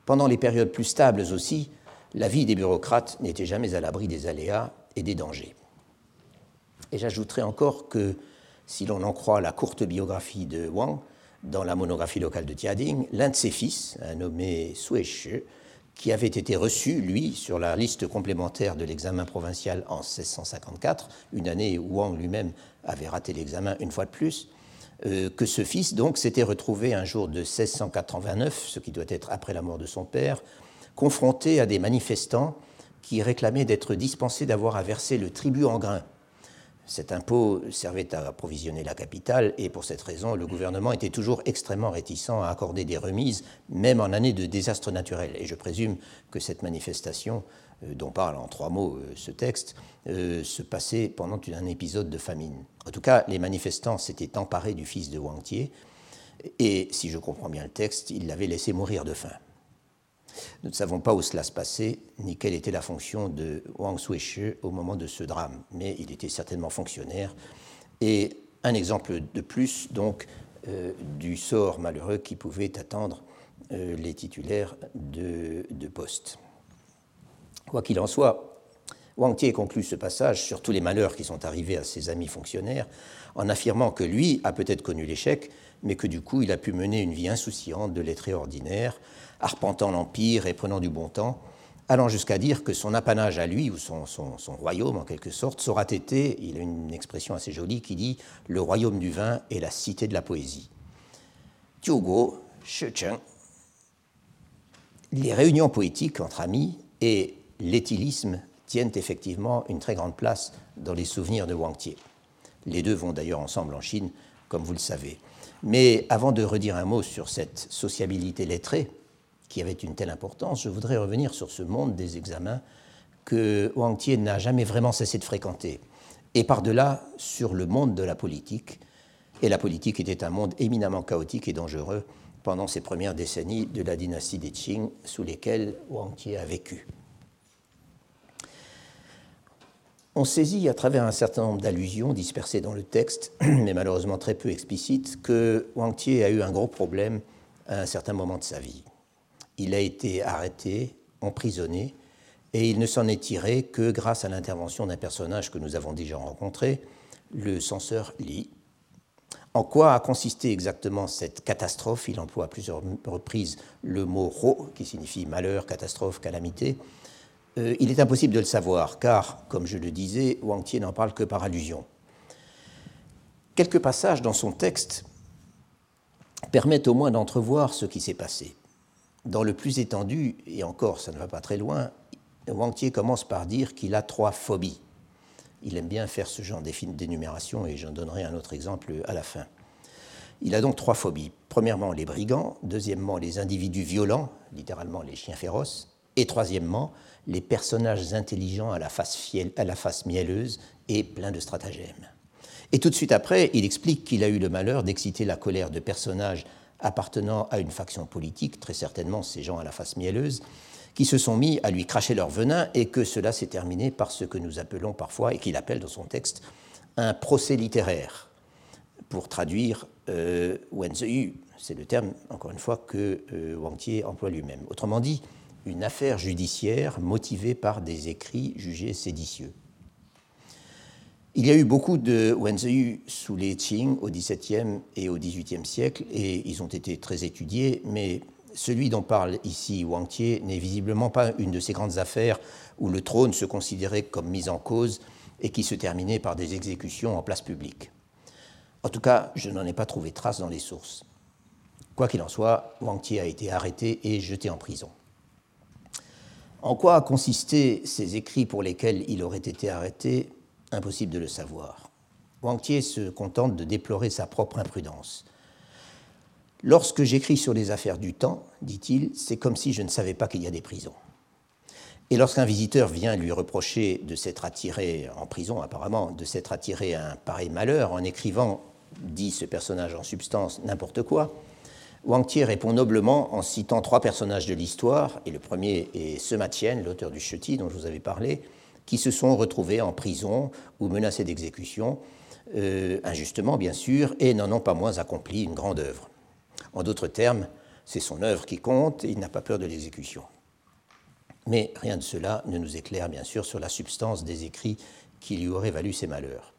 pendant les périodes plus stables aussi, la vie des bureaucrates n'était jamais à l'abri des aléas et des dangers. Et j'ajouterai encore que, si l'on en croit la courte biographie de Wang, dans la monographie locale de Tiading, l'un de ses fils, un nommé Sueche, qui avait été reçu, lui, sur la liste complémentaire de l'examen provincial en 1654, une année où Wang lui-même avait raté l'examen une fois de plus, euh, que ce fils, donc, s'était retrouvé un jour de 1689, ce qui doit être après la mort de son père, confronté à des manifestants qui réclamaient d'être dispensés d'avoir à verser le tribut en grains cet impôt servait à approvisionner la capitale et pour cette raison, le gouvernement était toujours extrêmement réticent à accorder des remises, même en année de désastre naturel. Et je présume que cette manifestation, euh, dont parle en trois mots euh, ce texte, euh, se passait pendant un épisode de famine. En tout cas, les manifestants s'étaient emparés du fils de Wang Tie et, si je comprends bien le texte, ils l'avaient laissé mourir de faim. Nous ne savons pas où cela se passait, ni quelle était la fonction de Wang Suiche au moment de ce drame, mais il était certainement fonctionnaire. Et un exemple de plus, donc, euh, du sort malheureux qui pouvait attendre euh, les titulaires de, de poste. Quoi qu'il en soit, Wang Tie conclut ce passage sur tous les malheurs qui sont arrivés à ses amis fonctionnaires en affirmant que lui a peut-être connu l'échec, mais que du coup il a pu mener une vie insouciante de lettré ordinaire, arpentant l'Empire et prenant du bon temps, allant jusqu'à dire que son apanage à lui, ou son, royaume en quelque sorte, sera été, il a une expression assez jolie qui dit, le royaume du vin et la cité de la poésie. Tiugo, Shecheng, les réunions poétiques entre amis et l'éthylisme tiennent effectivement une très grande place dans les souvenirs de Wang Tie. Les deux vont d'ailleurs ensemble en Chine, comme vous le savez. Mais avant de redire un mot sur cette sociabilité lettrée, qui avait une telle importance, je voudrais revenir sur ce monde des examens que Wang Tie n'a jamais vraiment cessé de fréquenter, et par-delà sur le monde de la politique. Et la politique était un monde éminemment chaotique et dangereux pendant ces premières décennies de la dynastie des Qing sous lesquelles Wang Tie a vécu. On saisit à travers un certain nombre d'allusions dispersées dans le texte, mais malheureusement très peu explicites, que Wang Tie a eu un gros problème à un certain moment de sa vie. Il a été arrêté, emprisonné, et il ne s'en est tiré que grâce à l'intervention d'un personnage que nous avons déjà rencontré, le censeur Li. En quoi a consisté exactement cette catastrophe? Il emploie à plusieurs reprises le mot ro, qui signifie malheur, catastrophe, calamité. Euh, il est impossible de le savoir, car, comme je le disais, Wang Tie n'en parle que par allusion. Quelques passages dans son texte permettent au moins d'entrevoir ce qui s'est passé. Dans le plus étendu, et encore ça ne va pas très loin, Wang Tie commence par dire qu'il a trois phobies. Il aime bien faire ce genre d'énumération et j'en donnerai un autre exemple à la fin. Il a donc trois phobies. Premièrement, les brigands. Deuxièmement, les individus violents, littéralement les chiens féroces. Et troisièmement, les personnages intelligents à la face, mielleuse et pleins de stratagèmes. Et tout de suite après, il explique qu'il a eu le malheur d'exciter la colère de personnages appartenant à une faction politique, très certainement ces gens à la face mielleuse, qui se sont mis à lui cracher leur venin et que cela s'est terminé par ce que nous appelons parfois, et qu'il appelle dans son texte, un procès littéraire, pour traduire euh, Yu. C'est le terme, encore une fois, que euh, Wang Tie emploie lui-même. Autrement dit, une affaire judiciaire motivée par des écrits jugés séditieux. Il y a eu beaucoup de Wenzhou sous les Qing au XVIIe et au XVIIIe siècle, et ils ont été très étudiés, mais celui dont parle ici Wang Tie n'est visiblement pas une de ces grandes affaires où le trône se considérait comme mis en cause et qui se terminait par des exécutions en place publique. En tout cas, je n'en ai pas trouvé trace dans les sources. Quoi qu'il en soit, Wang Tie a été arrêté et jeté en prison. En quoi a consisté ces écrits pour lesquels il aurait été arrêté? Impossible de le savoir. Wang Tie se contente de déplorer sa propre imprudence. Lorsque j'écris sur les affaires du temps, dit-il, c'est comme si je ne savais pas qu'il y a des prisons. Et lorsqu'un visiteur vient lui reprocher de s'être attiré en prison, apparemment, de s'être attiré à un pareil malheur en écrivant, dit ce personnage en substance, n'importe quoi, Wang Tie répond noblement en citant trois personnages de l'histoire, et le premier est Sema Tien, l'auteur du Cheti dont je vous avais parlé, qui se sont retrouvés en prison ou menacés d'exécution, euh, injustement bien sûr, et n'en ont pas moins accompli une grande œuvre. En d'autres termes, c'est son œuvre qui compte, et il n'a pas peur de l'exécution. Mais rien de cela ne nous éclaire bien sûr sur la substance des écrits qui lui auraient valu ses malheurs.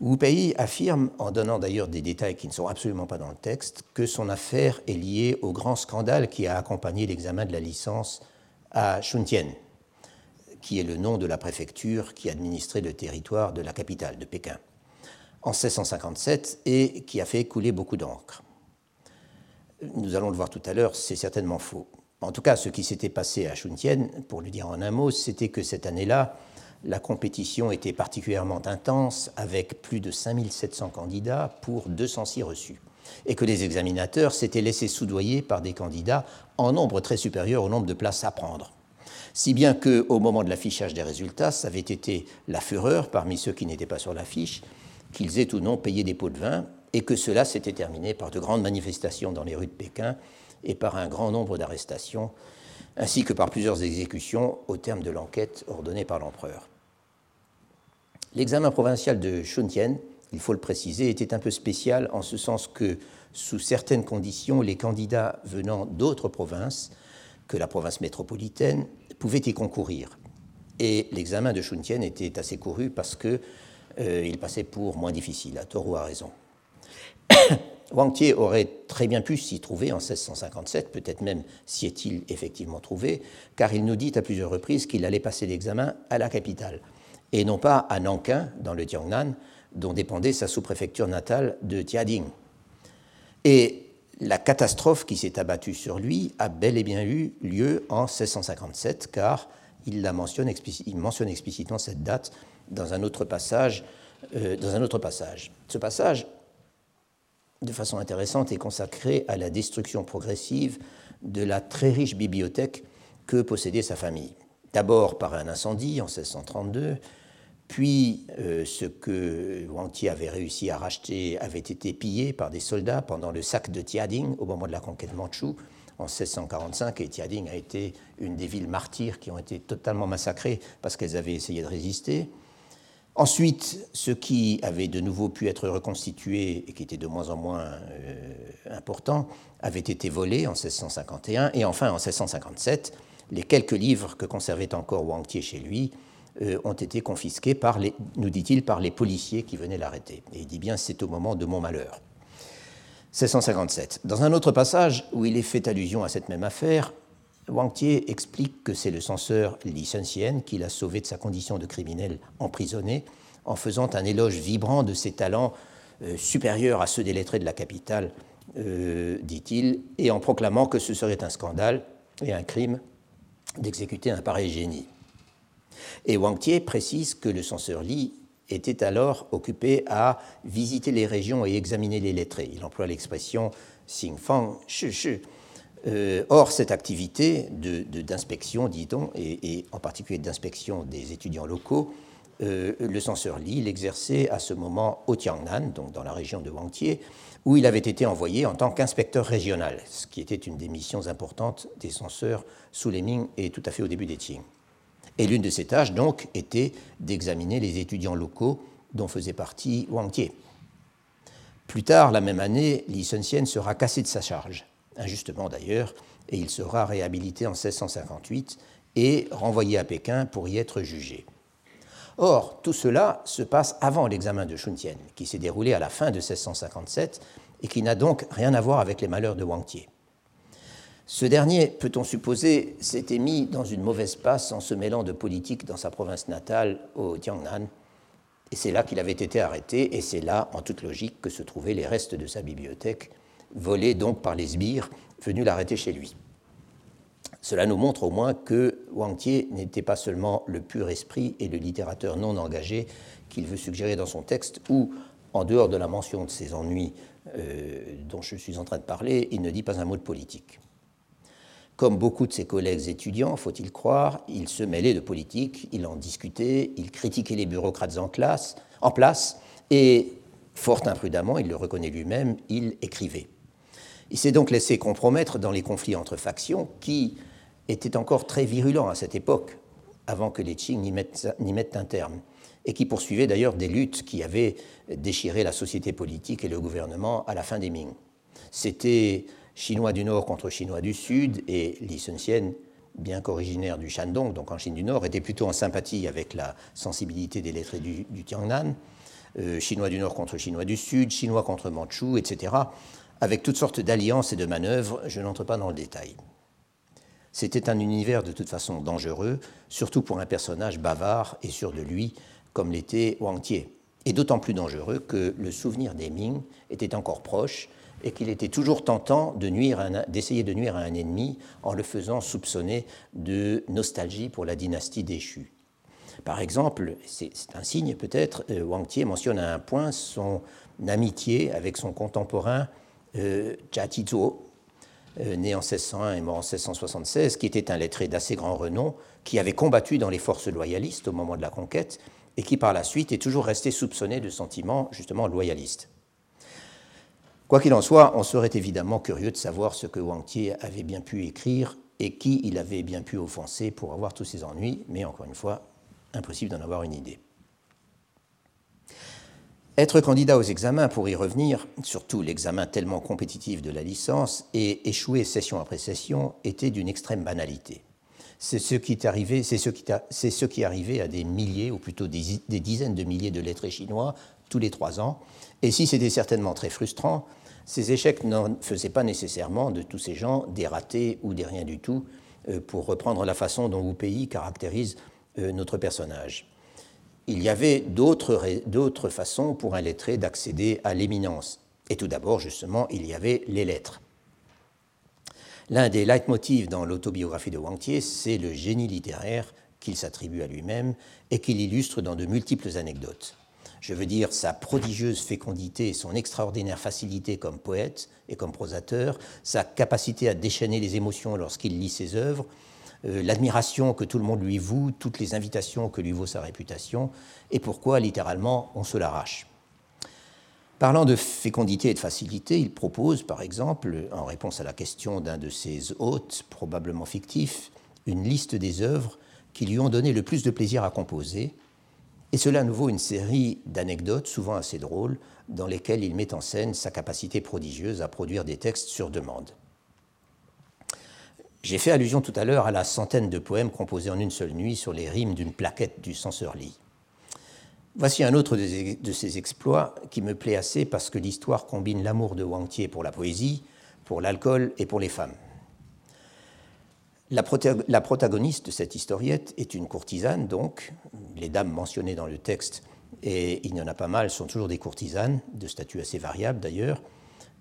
Wu Pei affirme, en donnant d'ailleurs des détails qui ne sont absolument pas dans le texte, que son affaire est liée au grand scandale qui a accompagné l'examen de la licence à Shuntien, qui est le nom de la préfecture qui administrait le territoire de la capitale, de Pékin, en 1657 et qui a fait couler beaucoup d'encre. Nous allons le voir tout à l'heure, c'est certainement faux. En tout cas, ce qui s'était passé à Shuntien, pour le dire en un mot, c'était que cette année-là, la compétition était particulièrement intense, avec plus de 5700 candidats pour 206 reçus, et que les examinateurs s'étaient laissés soudoyer par des candidats en nombre très supérieur au nombre de places à prendre. Si bien qu'au moment de l'affichage des résultats, ça avait été la fureur parmi ceux qui n'étaient pas sur l'affiche, qu'ils aient ou non payé des pots de vin, et que cela s'était terminé par de grandes manifestations dans les rues de Pékin et par un grand nombre d'arrestations ainsi que par plusieurs exécutions au terme de l'enquête ordonnée par l'empereur. L'examen provincial de Shuntien, il faut le préciser, était un peu spécial en ce sens que, sous certaines conditions, les candidats venant d'autres provinces que la province métropolitaine pouvaient y concourir. Et l'examen de Shuntien était assez couru parce qu'il euh, passait pour moins difficile, à tort ou à raison. Wang Tie aurait très bien pu s'y trouver en 1657, peut-être même s'y est-il effectivement trouvé, car il nous dit à plusieurs reprises qu'il allait passer l'examen à la capitale, et non pas à Nankin, dans le Tiangnan, dont dépendait sa sous-préfecture natale de Tiading. Et la catastrophe qui s'est abattue sur lui a bel et bien eu lieu en 1657, car il, la mentionne, explicitement cette date dans un autre passage. Euh, dans un autre passage. Ce passage de façon intéressante, est consacré à la destruction progressive de la très riche bibliothèque que possédait sa famille. D'abord par un incendie en 1632, puis euh, ce que Wang Ti avait réussi à racheter avait été pillé par des soldats pendant le sac de Tiading au moment de la conquête mandchoue en 1645, et Tiading a été une des villes martyrs qui ont été totalement massacrées parce qu'elles avaient essayé de résister. Ensuite, ce qui avait de nouveau pu être reconstitué et qui était de moins en moins euh, important avait été volé en 1651 et enfin en 1657, les quelques livres que conservait encore Wang Tie chez lui ont été confisqués par nous dit-il, par les policiers qui venaient l'arrêter. Et il dit bien c'est au moment de mon malheur. 1657. Dans un autre passage où il est fait allusion à cette même affaire, Wang Tie explique que c'est le censeur Li qui l'a sauvé de sa condition de criminel emprisonné en faisant un éloge vibrant de ses talents euh, supérieurs à ceux des lettrés de la capitale, euh, dit-il, et en proclamant que ce serait un scandale et un crime d'exécuter un pareil génie. Et Wang Tie précise que le censeur Li était alors occupé à visiter les régions et examiner les lettrés. Il emploie l'expression Xingfang Shi Shi. Euh, or, cette activité d'inspection, de, dit-on, et, en particulier d'inspection des étudiants locaux, euh, le censeur Li l'exerçait à ce moment au Tiangnan, donc dans la région de Wangtie, où il avait été envoyé en tant qu'inspecteur régional, ce qui était une des missions importantes des censeurs sous les Ming et tout à fait au début des Qing. Et l'une de ses tâches, donc, était d'examiner les étudiants locaux dont faisait partie Wang Tie. Plus tard, la même année, Li Sunxian sera cassé de sa charge, injustement d'ailleurs, et il sera réhabilité en 1658 et renvoyé à Pékin pour y être jugé. Or, tout cela se passe avant l'examen de Shuntian, qui s'est déroulé à la fin de 1657 et qui n'a donc rien à voir avec les malheurs de Wang Tie. Ce dernier, peut-on supposer, s'était mis dans une mauvaise passe en se mêlant de politique dans sa province natale, au Tiangnan, et c'est là qu'il avait été arrêté, et c'est là, en toute logique, que se trouvaient les restes de sa bibliothèque, volés donc par les sbires venus l'arrêter chez lui. Cela nous montre au moins que Wang Tie n'était pas seulement le pur esprit et le littérateur non engagé qu'il veut suggérer dans son texte, ou, en dehors de la mention de ses ennuis euh, dont je suis en train de parler, il ne dit pas un mot de politique. Comme beaucoup de ses collègues étudiants, faut-il croire, il se mêlait de politique, il en discutait, il critiquait les bureaucrates en, classe, en place, et, fort imprudemment, il le reconnaît lui-même, il écrivait. Il s'est donc laissé compromettre dans les conflits entre factions qui étaient encore très virulents à cette époque, avant que les Qing n'y mettent, un terme, et qui poursuivaient d'ailleurs des luttes qui avaient déchiré la société politique et le gouvernement à la fin des Ming. C'était Chinois du Nord contre Chinois du Sud, et Li Sunxian, bien qu'originaire du Shandong, donc en Chine du Nord, était plutôt en sympathie avec la sensibilité des lettrés du, Tiangnan, euh, Chinois du Nord contre Chinois du Sud, Chinois contre Mandchou, etc., avec toutes sortes d'alliances et de manœuvres, je n'entre pas dans le détail. C'était un univers de toute façon dangereux, surtout pour un personnage bavard et sûr de lui, comme l'était Wang Tie, et d'autant plus dangereux que le souvenir des Ming était encore proche et qu'il était toujours tentant d'essayer de, nuire à un ennemi en le faisant soupçonner de nostalgie pour la dynastie déchue. Par exemple, c'est un signe peut-être, euh, Wang Tie mentionne à un point son amitié avec son contemporain euh, Jia Tizhuo, euh, né en 1601 et mort en 1676, qui était un lettré d'assez grand renom, qui avait combattu dans les forces loyalistes au moment de la conquête et qui par la suite est toujours resté soupçonné de sentiments justement loyalistes. Quoi qu'il en soit, on serait évidemment curieux de savoir ce que Wang Tie avait bien pu écrire et qui il avait bien pu offenser pour avoir tous ses ennuis, mais encore une fois, impossible d'en avoir une idée. Être candidat aux examens, pour y revenir, surtout l'examen tellement compétitif de la licence, et échouer session après session, était d'une extrême banalité. C'est ce qui est arrivé, c'est ce, ce qui arrivait à des milliers, ou plutôt des, des dizaines de milliers de lettrés chinois tous les trois ans. Et si c'était certainement très frustrant, ces échecs ne faisaient pas nécessairement de tous ces gens des ratés ou des rien du tout, euh, pour reprendre la façon dont Wu Pays caractérise euh, notre personnage. Il y avait d'autres façons pour un lettré d'accéder à l'éminence. Et tout d'abord, justement, il y avait les lettres. L'un des leitmotivs dans l'autobiographie de Wang Tie, c'est le génie littéraire qu'il s'attribue à lui-même et qu'il illustre dans de multiples anecdotes. Je veux dire sa prodigieuse fécondité, son extraordinaire facilité comme poète et comme prosateur, sa capacité à déchaîner les émotions lorsqu'il lit ses œuvres, euh, l'admiration que tout le monde lui voue, toutes les invitations que lui vaut sa réputation, et pourquoi, littéralement, on se l'arrache. Parlant de fécondité et de facilité, il propose, par exemple, en réponse à la question d'un de ses hôtes, probablement fictif, une liste des œuvres qui lui ont donné le plus de plaisir à composer, et cela nous vaut une série d'anecdotes, souvent assez drôles, dans lesquelles il met en scène sa capacité prodigieuse à produire des textes sur demande. J'ai fait allusion tout à l'heure à la centaine de poèmes composés en une seule nuit sur les rimes d'une plaquette du censeur-lit. Voici un autre de ces exploits qui me plaît assez parce que l'histoire combine l'amour de Wang Tie pour la poésie, pour l'alcool et pour les femmes. La, protagoniste de cette historiette est une courtisane, donc. Les dames mentionnées dans le texte, et il y en a pas mal, sont toujours des courtisanes, de statut assez variable d'ailleurs.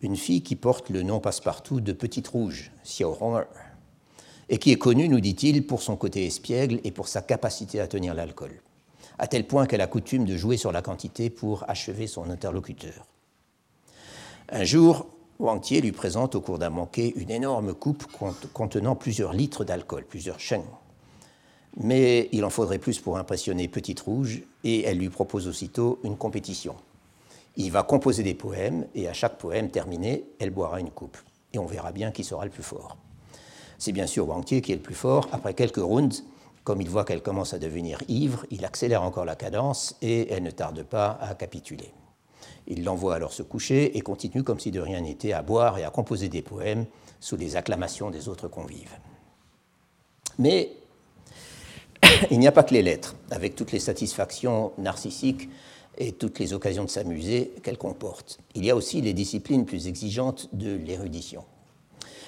Une fille qui porte le nom passe-partout de Petite Rouge, Xiao Hong, et qui est connue, nous dit-il, pour son côté espiègle et pour sa capacité à tenir l'alcool à tel point qu'elle a coutume de jouer sur la quantité pour achever son interlocuteur. Un jour, Wang Tie lui présente au cours d'un manqué une énorme coupe contenant plusieurs litres d'alcool, plusieurs sheng. Mais il en faudrait plus pour impressionner Petite Rouge, et elle lui propose aussitôt une compétition. Il va composer des poèmes, et à chaque poème terminé, elle boira une coupe. Et on verra bien qui sera le plus fort. C'est bien sûr Wang Tie qui est le plus fort. Après quelques rounds, comme il voit qu'elle commence à devenir ivre, il accélère encore la cadence et elle ne tarde pas à capituler. Il l'envoie alors se coucher et continue comme si de rien n'était à boire et à composer des poèmes sous les acclamations des autres convives. Mais il n'y a pas que les lettres, avec toutes les satisfactions narcissiques et toutes les occasions de s'amuser qu'elles comportent. Il y a aussi les disciplines plus exigeantes de l'érudition.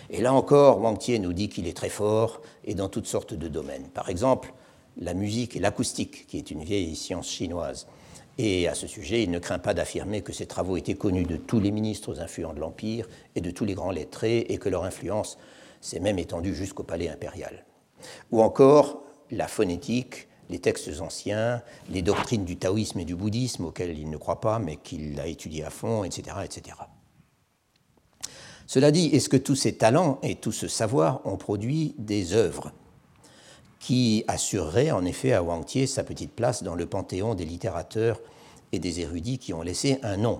Et là encore, Wang Tie nous dit qu'il est très fort et dans toutes sortes de domaines. Par exemple, la musique et l'acoustique, qui est une vieille science chinoise. Et à ce sujet, il ne craint pas d'affirmer que ses travaux étaient connus de tous les ministres influents de l'Empire et de tous les grands lettrés, et que leur influence s'est même étendue jusqu'au palais impérial. Ou encore la phonétique, les textes anciens, les doctrines du taoïsme et du bouddhisme auxquelles il ne croit pas, mais qu'il a étudié à fond, etc. etc. Cela dit, est-ce que tous ces talents et tout ce savoir ont produit des œuvres? Qui assureraient en effet à Wang Tie sa petite place dans le panthéon des littérateurs et des érudits qui ont laissé un nom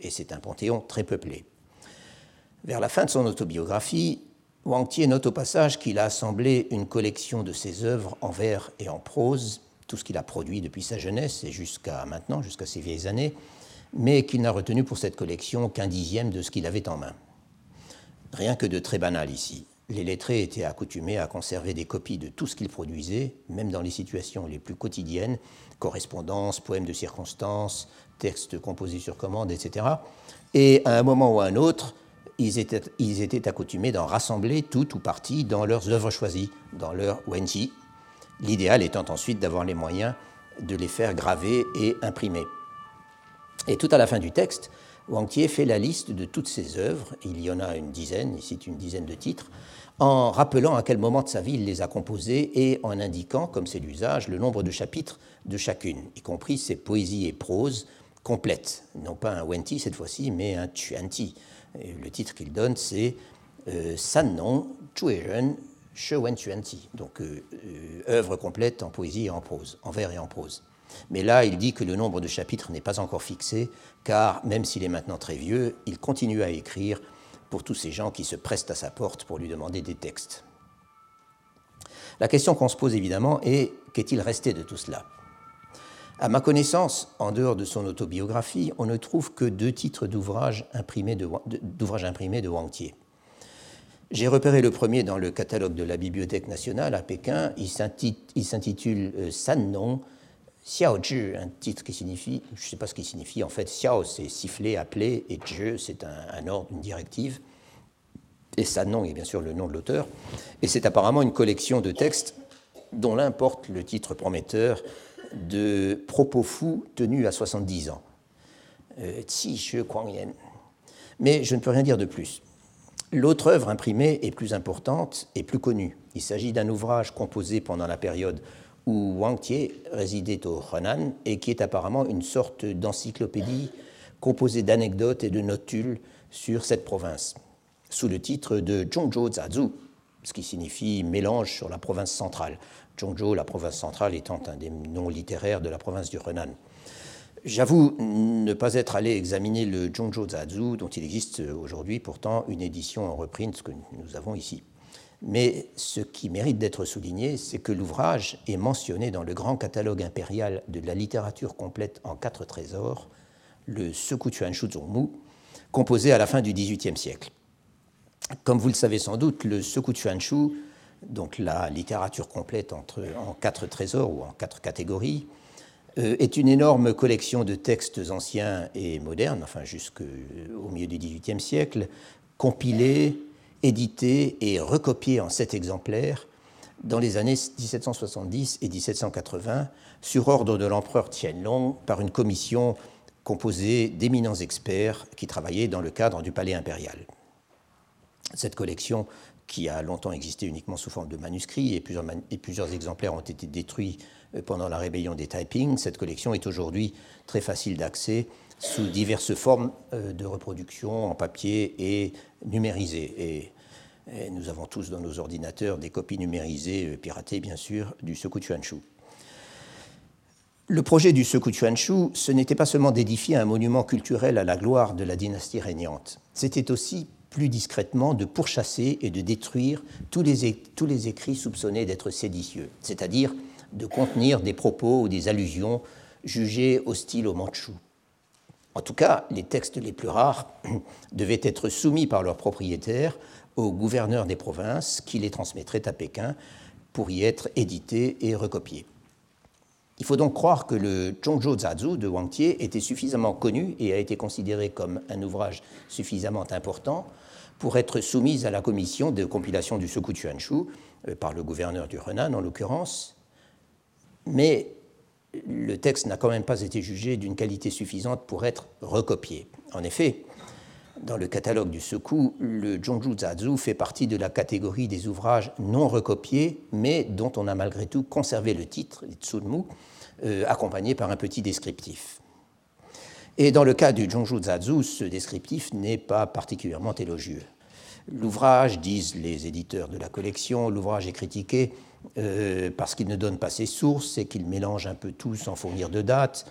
Et c'est un panthéon très peuplé. Vers la fin de son autobiographie, Wang Tie note au passage qu'il a assemblé une collection de ses œuvres en vers et en prose, tout ce qu'il a produit depuis sa jeunesse et jusqu'à maintenant, jusqu'à ses vieilles années, mais qu'il n'a retenu pour cette collection qu'un dixième de ce qu'il avait en main. Rien que de très banal ici. Les lettrés étaient accoutumés à conserver des copies de tout ce qu'ils produisaient, même dans les situations les plus quotidiennes, correspondances, poèmes de circonstances, textes composés sur commande, etc. Et à un moment ou à un autre, ils étaient, ils étaient accoutumés d'en rassembler tout ou partie dans leurs œuvres choisies, dans leur wenji, l'idéal étant ensuite d'avoir les moyens de les faire graver et imprimer. Et tout à la fin du texte, Wang Tie fait la liste de toutes ses œuvres, il y en a une dizaine, il cite une dizaine de titres, en rappelant à quel moment de sa vie il les a composés et en indiquant, comme c'est l'usage, le nombre de chapitres de chacune, y compris ses poésies et proses complètes. Non pas un Wenti cette fois-ci, mais un Chuanti. Le titre qu'il donne, c'est euh, San Chueren She Wen Chuanti, donc euh, euh, œuvre complète en poésie et en prose, en vers et en prose. Mais là, il dit que le nombre de chapitres n'est pas encore fixé, car même s'il est maintenant très vieux, il continue à écrire pour tous ces gens qui se prestent à sa porte pour lui demander des textes. La question qu'on se pose évidemment est qu'est-il resté de tout cela? À ma connaissance, en dehors de son autobiographie, on ne trouve que deux titres d'ouvrages imprimés de, imprimés de. J'ai repéré le premier dans le catalogue de la Bibliothèque nationale à Pékin. Il s'intitule euh, San Nong, Xiao Zhi, un titre qui signifie, je ne sais pas ce qu'il signifie, en fait, Xiao c'est siffler, appeler, et Zhi c'est un, ordre, une directive. Et sa nom est bien sûr le nom de l'auteur. Et c'est apparemment une collection de textes dont l'un porte le titre prometteur de Propos fous tenus à 70 ans. Euh, Qi Kuangyan. Mais je ne peux rien dire de plus. L'autre œuvre imprimée est plus importante et plus connue. Il s'agit d'un ouvrage composé pendant la période où Wang Tie résidait au Henan et qui est apparemment une sorte d'encyclopédie composée d'anecdotes et de notules sur cette province, sous le titre de Zhongzhou Zazu, ce qui signifie mélange sur la province centrale. Zhongzhou, la province centrale, étant un des noms littéraires de la province du Henan. J'avoue ne pas être allé examiner le Zhongzhou Zazu, dont il existe aujourd'hui pourtant une édition en reprint que nous avons ici. Mais ce qui mérite d'être souligné, c'est que l'ouvrage est mentionné dans le grand catalogue impérial de la littérature complète en quatre trésors, le Sekutuan Shuzongmu, composé à la fin du XVIIIe siècle. Comme vous le savez sans doute, le Shu, donc la littérature complète en quatre trésors ou en quatre catégories, euh, est une énorme collection de textes anciens et modernes, enfin jusqu'au milieu du XVIIIe siècle, compilés, édités et recopiés en sept exemplaires dans les années 1770 et 1780 sur ordre de l'empereur Tianlong par une commission composée d'éminents experts qui travaillaient dans le cadre du palais impérial. Cette collection, qui a longtemps existé uniquement sous forme de manuscrits et plusieurs, et plusieurs exemplaires ont été détruits euh, pendant la rébellion des Taiping, cette collection est aujourd'hui très facile d'accès sous diverses formes euh, de reproduction en papier et numérisées. Et, nous avons tous dans nos ordinateurs des copies numérisées, euh, piratées bien sûr, du Sekutuanshu. Le projet du Sekutuanshu, ce n'était pas seulement d'édifier un monument culturel à la gloire de la dynastie régnante, c'était aussi plus discrètement de pourchasser et de détruire tous les, tous les écrits soupçonnés d'être séditieux, c'est-à-dire de contenir des propos ou des allusions jugées hostiles aux Mandchous. En tout cas, les textes les plus rares devaient être soumis par leurs propriétaires aux gouverneurs des provinces qui les transmettraient à Pékin pour y être édités et recopiés. Il faut donc croire que le Zhongzhou Zazu de Wang Tie était suffisamment connu et a été considéré comme un ouvrage suffisamment important pour être soumis à la commission de compilation du Soku Chuanshu, euh, par le gouverneur du Henan en l'occurrence, mais le texte n'a quand même pas été jugé d'une qualité suffisante pour être recopié. En effet, dans le catalogue du Soku, le Zhongzhou Zazu fait partie de la catégorie des ouvrages non recopiés, mais dont on a malgré tout conservé le titre, Tsunmu, euh, accompagné par un petit descriptif. Et dans le cas du Zhongzhou Zazu, ce descriptif n'est pas particulièrement élogieux. L'ouvrage, disent les éditeurs de la collection, l'ouvrage est critiqué euh, parce qu'il ne donne pas ses sources et qu'il mélange un peu tout sans fournir de dates,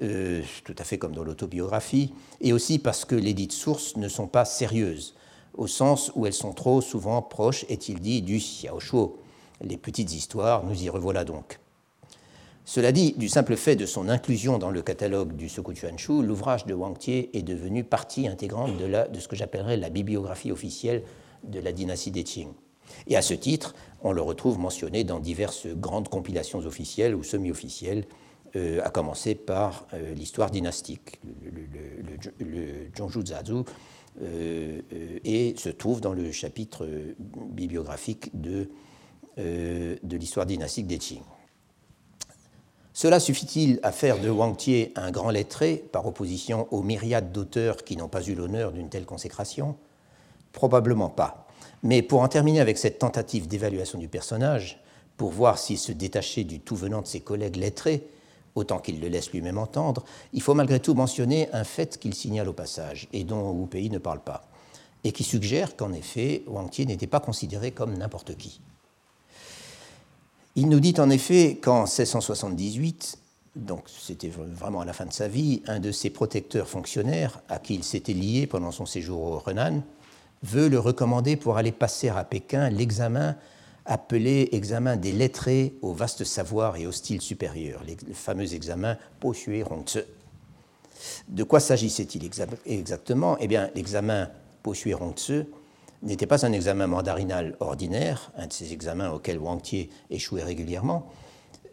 euh, tout à fait comme dans l'autobiographie, et aussi parce que les dites sources ne sont pas sérieuses, au sens où elles sont trop souvent proches, est-il dit, du xiaoshuo. Les petites histoires, nous y revoilà donc. Cela dit, du simple fait de son inclusion dans le catalogue du Sekutuanshu, l'ouvrage de Wang Tie est devenu partie intégrante de, de ce que j'appellerais la bibliographie officielle de la dynastie des Qing. Et à ce titre, on le retrouve mentionné dans diverses grandes compilations officielles ou semi-officielles, euh, à commencer par euh, l'histoire dynastique, le, le, Zazu, euh, et se trouve dans le chapitre bibliographique de, de l'histoire dynastique des Qing. Cela suffit-il à faire de Wang Tie un grand lettré par opposition aux myriades d'auteurs qui n'ont pas eu l'honneur d'une telle consécration? Probablement pas. Mais pour en terminer avec cette tentative d'évaluation du personnage, pour voir s'il se détachait du tout venant de ses collègues lettrés, autant qu'il le laisse lui-même entendre, il faut malgré tout mentionner un fait qu'il signale au passage, et dont Wu Pei ne parle pas, et qui suggère qu'en effet, Wang Tie n'était pas considéré comme n'importe qui. Il nous dit en effet qu'en 1678, donc c'était vraiment à la fin de sa vie, un de ses protecteurs fonctionnaires, à qui il s'était lié pendant son séjour au Renan, veut le recommander pour aller passer à Pékin l'examen appelé examen des lettrés au vaste savoir et au style supérieur, le fameux examen Po Xue Hongzi. De quoi s'agissait-il exactement? Eh bien, l'examen Po Xue Hongzi n'était pas un examen mandarinal ordinaire, un de ces examens auxquels Wang Tie échouait régulièrement.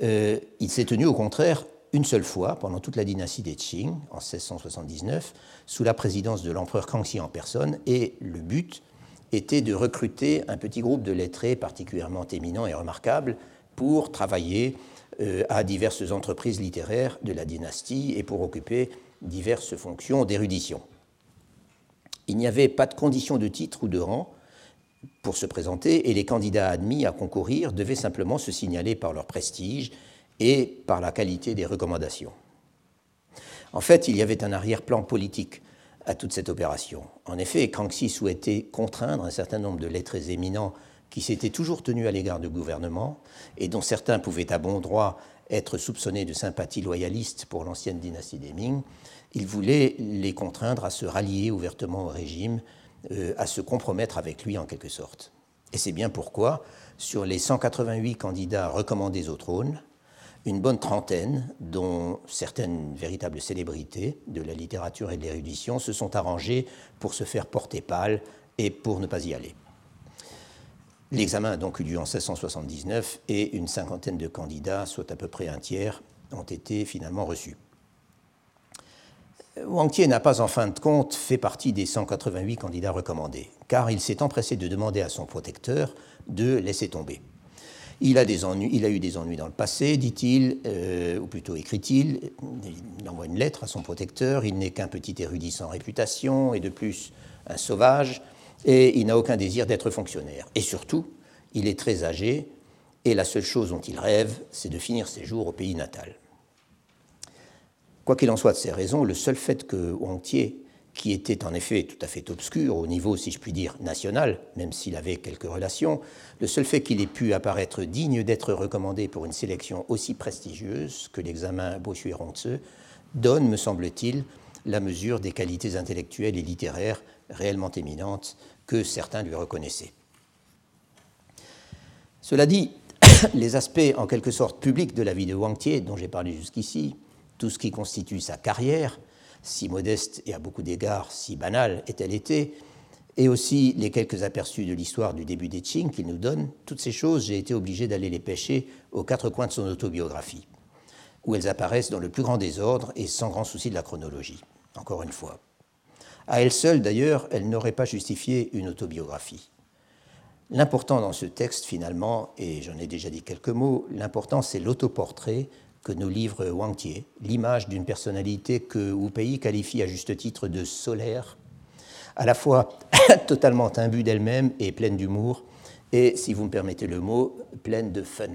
Euh, il s'est tenu au contraire une seule fois pendant toute la dynastie des Qing, en 1679, sous la présidence de l'empereur Kangxi en personne, et le but était de recruter un petit groupe de lettrés particulièrement éminents et remarquables pour travailler euh, à diverses entreprises littéraires de la dynastie et pour occuper diverses fonctions d'érudition. Il n'y avait pas de condition de titre ou de rang, pour se présenter et les candidats admis à concourir devaient simplement se signaler par leur prestige et par la qualité des recommandations. En fait, il y avait un arrière-plan politique à toute cette opération. En effet, Kangxi souhaitait contraindre un certain nombre de lettrés éminents qui s'étaient toujours tenus à l'égard du gouvernement et dont certains pouvaient à bon droit être soupçonnés de sympathie loyaliste pour l'ancienne dynastie des Ming, il voulait les contraindre à se rallier ouvertement au régime, euh, à se compromettre avec lui en quelque sorte. Et c'est bien pourquoi, sur les 188 candidats recommandés au trône, une bonne trentaine, dont certaines véritables célébrités de la littérature et de l'érudition, se sont arrangées pour se faire porter pâle et pour ne pas y aller. L'examen a donc eu lieu en 1679 et une cinquantaine de candidats, soit à peu près un tiers, ont été finalement reçus. Wang Tie n'a pas en fin de compte fait partie des 188 candidats recommandés, car il s'est empressé de demander à son protecteur de laisser tomber. Il a, eu des ennuis dans le passé, dit-il, euh, ou plutôt écrit-il. Il envoie une lettre à son protecteur. Il n'est qu'un petit érudit sans réputation et de plus un sauvage, et il n'a aucun désir d'être fonctionnaire. Et surtout, il est très âgé, et la seule chose dont il rêve, c'est de finir ses jours au pays natal. Quoi qu'il en soit de ces raisons, le seul fait que Wang qui était en effet tout à fait obscur au niveau, si je puis dire, national, même s'il avait quelques relations, le seul fait qu'il ait pu apparaître digne d'être recommandé pour une sélection aussi prestigieuse que l'examen Bossuet-Rontze donne, me semble-t-il, la mesure des qualités intellectuelles et littéraires réellement éminentes que certains lui reconnaissaient. Cela dit, les aspects en quelque sorte publics de la vie de Wang Tie, dont j'ai parlé jusqu'ici, tout ce qui constitue sa carrière, si modeste et à beaucoup d'égards si banale est-elle été, et aussi les quelques aperçus de l'histoire du début des Qing qu'il nous donne, toutes ces choses, j'ai été obligé d'aller les pêcher aux quatre coins de son autobiographie, où elles apparaissent dans le plus grand désordre et sans grand souci de la chronologie, encore une fois. À elle seule, d'ailleurs, elle n'aurait pas justifié une autobiographie. L'important dans ce texte, finalement, et j'en ai déjà dit quelques mots, l'important c'est l'autoportrait que nous livre Wang Tie, l'image d'une personnalité que Wu Pei qualifie à juste titre de solaire, à la fois totalement imbue d'elle-même et pleine d'humour, et, si vous me permettez le mot, pleine de fun.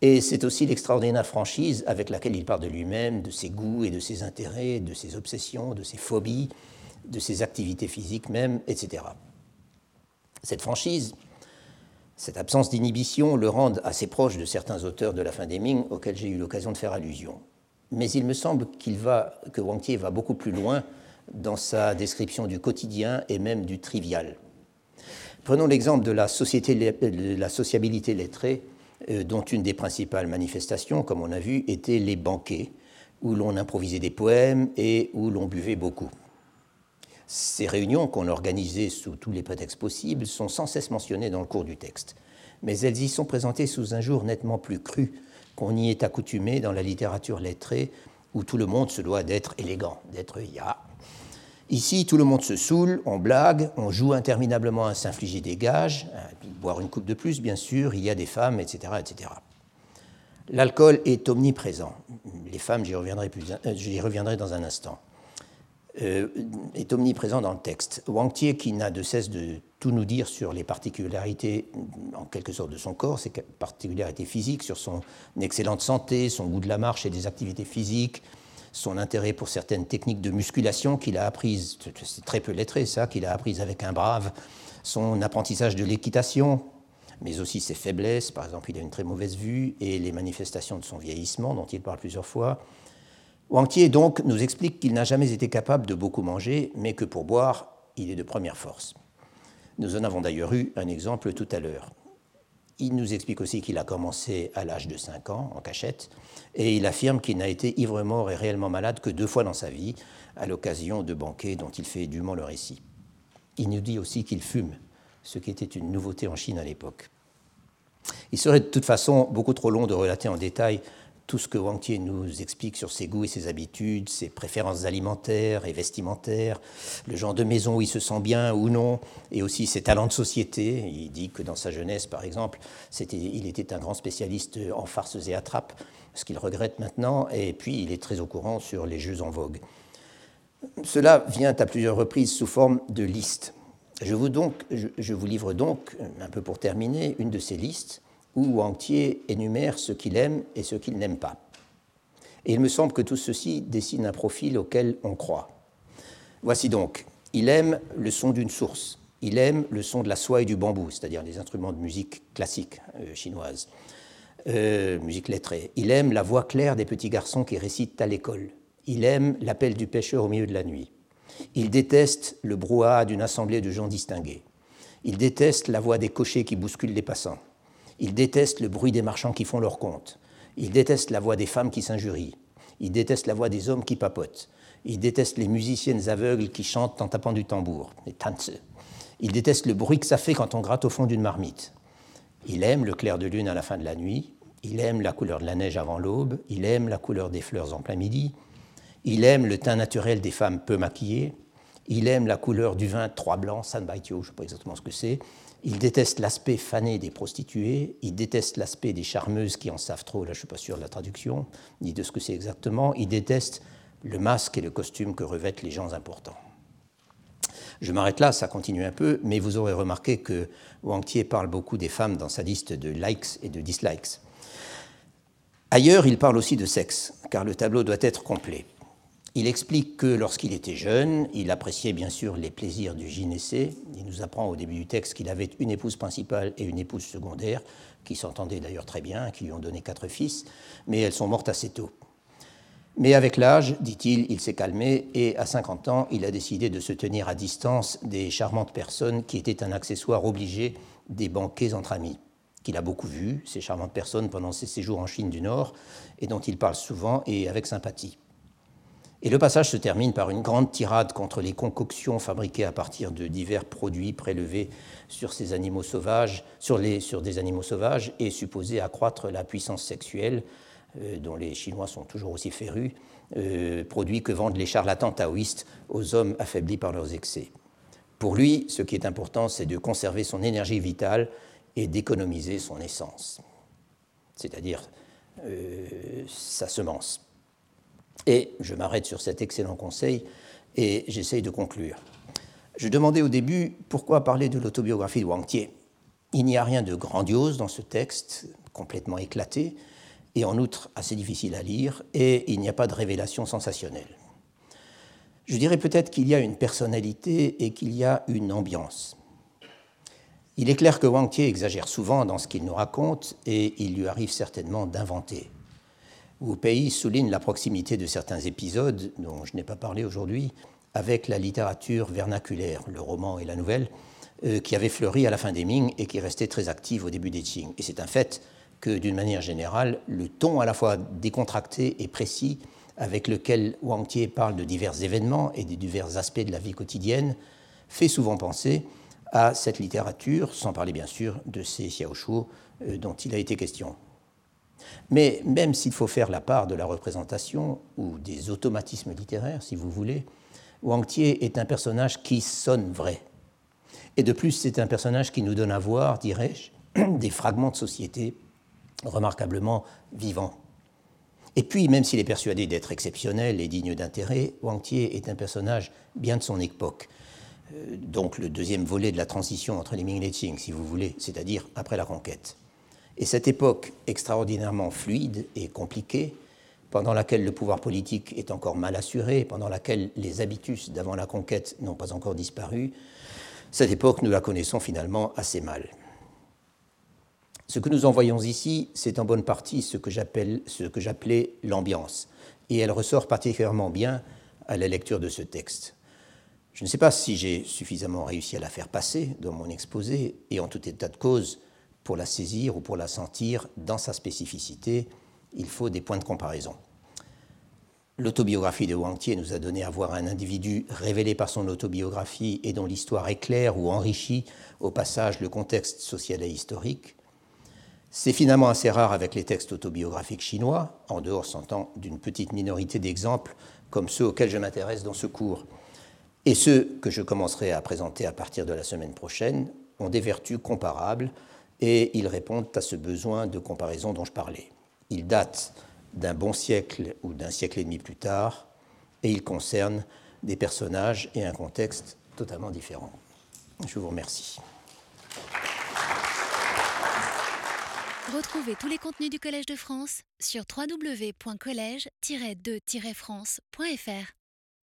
Et c'est aussi l'extraordinaire franchise avec laquelle il parle de lui-même, de ses goûts et de ses intérêts, de ses obsessions, de ses phobies, de ses activités physiques même, etc. Cette franchise, cette absence d'inhibition le rend assez proche de certains auteurs de la fin des Ming auxquels j'ai eu l'occasion de faire allusion. Mais il me semble que Wang Tie va beaucoup plus loin dans sa description du quotidien et même du trivial. Prenons l'exemple de la, de la sociabilité lettrée, euh, dont une des principales manifestations, comme on a vu, était les banquets, où l'on improvisait des poèmes et où l'on buvait beaucoup. Ces réunions qu'on organisait sous tous les prétextes possibles sont sans cesse mentionnées dans le cours du texte, mais elles y sont présentées sous un jour nettement plus cru qu'on y est accoutumé dans la littérature lettrée, où tout le monde se doit d'être élégant, d'être ya. Ici, tout le monde se saoule, on blague, on joue interminablement à s'infliger des gages, boire une coupe de plus, bien sûr, il y a des femmes, etc. etc. L'alcool est omniprésent. Les femmes, j'y reviendrai, euh, reviendrai dans un instant. Euh, est omniprésent dans le texte. Wang Tie, qui n'a de cesse de tout nous dire sur les particularités, en quelque sorte, de son corps, ses particularités physiques, sur son excellente santé, son goût de la marche et des activités physiques, son intérêt pour certaines techniques de musculation qu'il a apprises, c'est très peu lettré ça, qu'il a apprises avec un brave, son apprentissage de l'équitation, mais aussi ses faiblesses, par exemple il a une très mauvaise vue, et les manifestations de son vieillissement dont il parle plusieurs fois, Wang Tie donc nous explique qu'il n'a jamais été capable de beaucoup manger, mais que pour boire, il est de première force. Nous en avons d'ailleurs eu un exemple tout à l'heure. Il nous explique aussi qu'il a commencé à l'âge de 5 ans, en cachette, et il affirme qu'il n'a été ivre-mort et réellement malade que deux fois dans sa vie, à l'occasion de banquets dont il fait dûment le récit. Il nous dit aussi qu'il fume, ce qui était une nouveauté en Chine à l'époque. Il serait de toute façon beaucoup trop long de relater en détail tout ce que Wang Tie nous explique sur ses goûts et ses habitudes, ses préférences alimentaires et vestimentaires, le genre de maison où il se sent bien ou non, et aussi ses talents de société. Il dit que dans sa jeunesse, par exemple, il était un grand spécialiste en farces et attrapes, ce qu'il regrette maintenant, et puis il est très au courant sur les jeux en vogue. Cela vient à plusieurs reprises sous forme de listes. Je vous, donc, je, vous, livre donc, un peu pour terminer, une de ces listes où Wang Tie énumère ce qu'il aime et ce qu'il n'aime pas. Et il me semble que tout ceci dessine un profil auquel on croit. Voici donc, il aime le son d'une source, il aime le son de la soie et du bambou, c'est-à-dire les instruments de musique classique euh, chinoise, euh, musique lettrée. Il aime la voix claire des petits garçons qui récitent à l'école. Il aime l'appel du pêcheur au milieu de la nuit. Il déteste le brouhaha d'une assemblée de gens distingués. Il déteste la voix des cochers qui bousculent les passants. Il déteste le bruit des marchands qui font leur compte. Il déteste la voix des femmes qui s'injurient. Il déteste la voix des hommes qui papotent. Il déteste les musiciennes aveugles qui chantent en tapant du tambour, les tanze. Il déteste le bruit que ça fait quand on gratte au fond d'une marmite. Il aime le clair de lune à la fin de la nuit. Il aime la couleur de la neige avant l'aube. Il aime la couleur des fleurs en plein midi. Il aime le teint naturel des femmes peu maquillées. Il aime la couleur du vin trois blanc, San Baitio, je ne sais pas exactement ce que c'est. Il déteste l'aspect fané des prostituées. Il déteste l'aspect des charmeuses qui en savent trop. Là, je ne suis pas sûr de la traduction, ni de ce que c'est exactement. Il déteste le masque et le costume que revêtent les gens importants. Je m'arrête là, ça continue un peu, mais vous aurez remarqué que Wang parle beaucoup des femmes dans sa liste de likes et de dislikes. Ailleurs, il parle aussi de sexe, car le tableau doit être complet. Il explique que lorsqu'il était jeune, il appréciait bien sûr les plaisirs du gynécée. Il nous apprend au début du texte qu'il avait une épouse principale et une épouse secondaire, qui s'entendaient d'ailleurs très bien, qui lui ont donné quatre fils, mais elles sont mortes assez tôt. Mais avec l'âge, dit-il, il, s'est calmé et à 50 ans, il a décidé de se tenir à distance des charmantes personnes qui étaient un accessoire obligé des banquets entre amis, qu'il a beaucoup vues, ces charmantes personnes, pendant ses séjours en Chine du Nord, et dont il parle souvent et avec sympathie. Et le passage se termine par une grande tirade contre les concoctions fabriquées à partir de divers produits prélevés sur des animaux sauvages et supposés accroître la puissance sexuelle, euh, dont les Chinois sont toujours aussi férus, euh, produits que vendent les charlatans taoïstes aux hommes affaiblis par leurs excès. Pour lui, ce qui est important, c'est de conserver son énergie vitale et d'économiser son essence, c'est-à-dire euh, sa semence. Et je m'arrête sur cet excellent conseil et j'essaye de conclure. Je demandais au début pourquoi parler de l'autobiographie de Wang Tie. Il n'y a rien de grandiose dans ce texte, complètement éclaté, et en outre assez difficile à lire, et il n'y a pas de révélation sensationnelle. Je dirais peut-être qu'il y a une personnalité et qu'il y a une ambiance. Il est clair que Wang Tie exagère souvent dans ce qu'il nous raconte, et il lui arrive certainement d'inventer où Pays souligne la proximité de certains épisodes, dont je n'ai pas parlé aujourd'hui, avec la littérature vernaculaire, le roman et la nouvelle, euh, qui avait fleuri à la fin des Ming et qui restait très active au début des Qing. Et c'est un fait que, d'une manière générale, le ton à la fois décontracté et précis avec lequel Wang Tie parle de divers événements et des divers aspects de la vie quotidienne fait souvent penser à cette littérature, sans parler bien sûr de ces Xiaoshuo euh, dont il a été question. Mais même s'il faut faire la part de la représentation ou des automatismes littéraires, si vous voulez, Wang Tie est un personnage qui sonne vrai. Et de plus, c'est un personnage qui nous donne à voir, dirais-je, des fragments de société remarquablement vivants. Et puis, même s'il est persuadé d'être exceptionnel et digne d'intérêt, Wang Tie est un personnage bien de son époque. Euh, donc le deuxième volet de la transition entre les Ming et les Qing, si vous voulez, c'est-à-dire après la conquête. Et cette époque extraordinairement fluide et compliquée, pendant laquelle le pouvoir politique est encore mal assuré, pendant laquelle les habitus d'avant la conquête n'ont pas encore disparu, cette époque, nous la connaissons finalement assez mal. Ce que nous envoyons ici, c'est en bonne partie ce que j'appelais l'ambiance, et elle ressort particulièrement bien à la lecture de ce texte. Je ne sais pas si j'ai suffisamment réussi à la faire passer dans mon exposé, et en tout état de cause, pour la saisir ou pour la sentir dans sa spécificité, il faut des points de comparaison. L'autobiographie de Wang Tie nous a donné à voir un individu révélé par son autobiographie et dont l'histoire éclaire ou enrichit au passage le contexte social et historique. C'est finalement assez rare avec les textes autobiographiques chinois, en dehors s'entend d'une petite minorité d'exemples comme ceux auxquels je m'intéresse dans ce cours. Et ceux que je commencerai à présenter à partir de la semaine prochaine ont des vertus comparables et ils répondent à ce besoin de comparaison dont je parlais. Ils datent d'un bon siècle ou d'un siècle et demi plus tard, et ils concernent des personnages et un contexte totalement différents. Je vous remercie. Retrouvez tous les contenus du Collège de France sur www.colège-2-france.fr.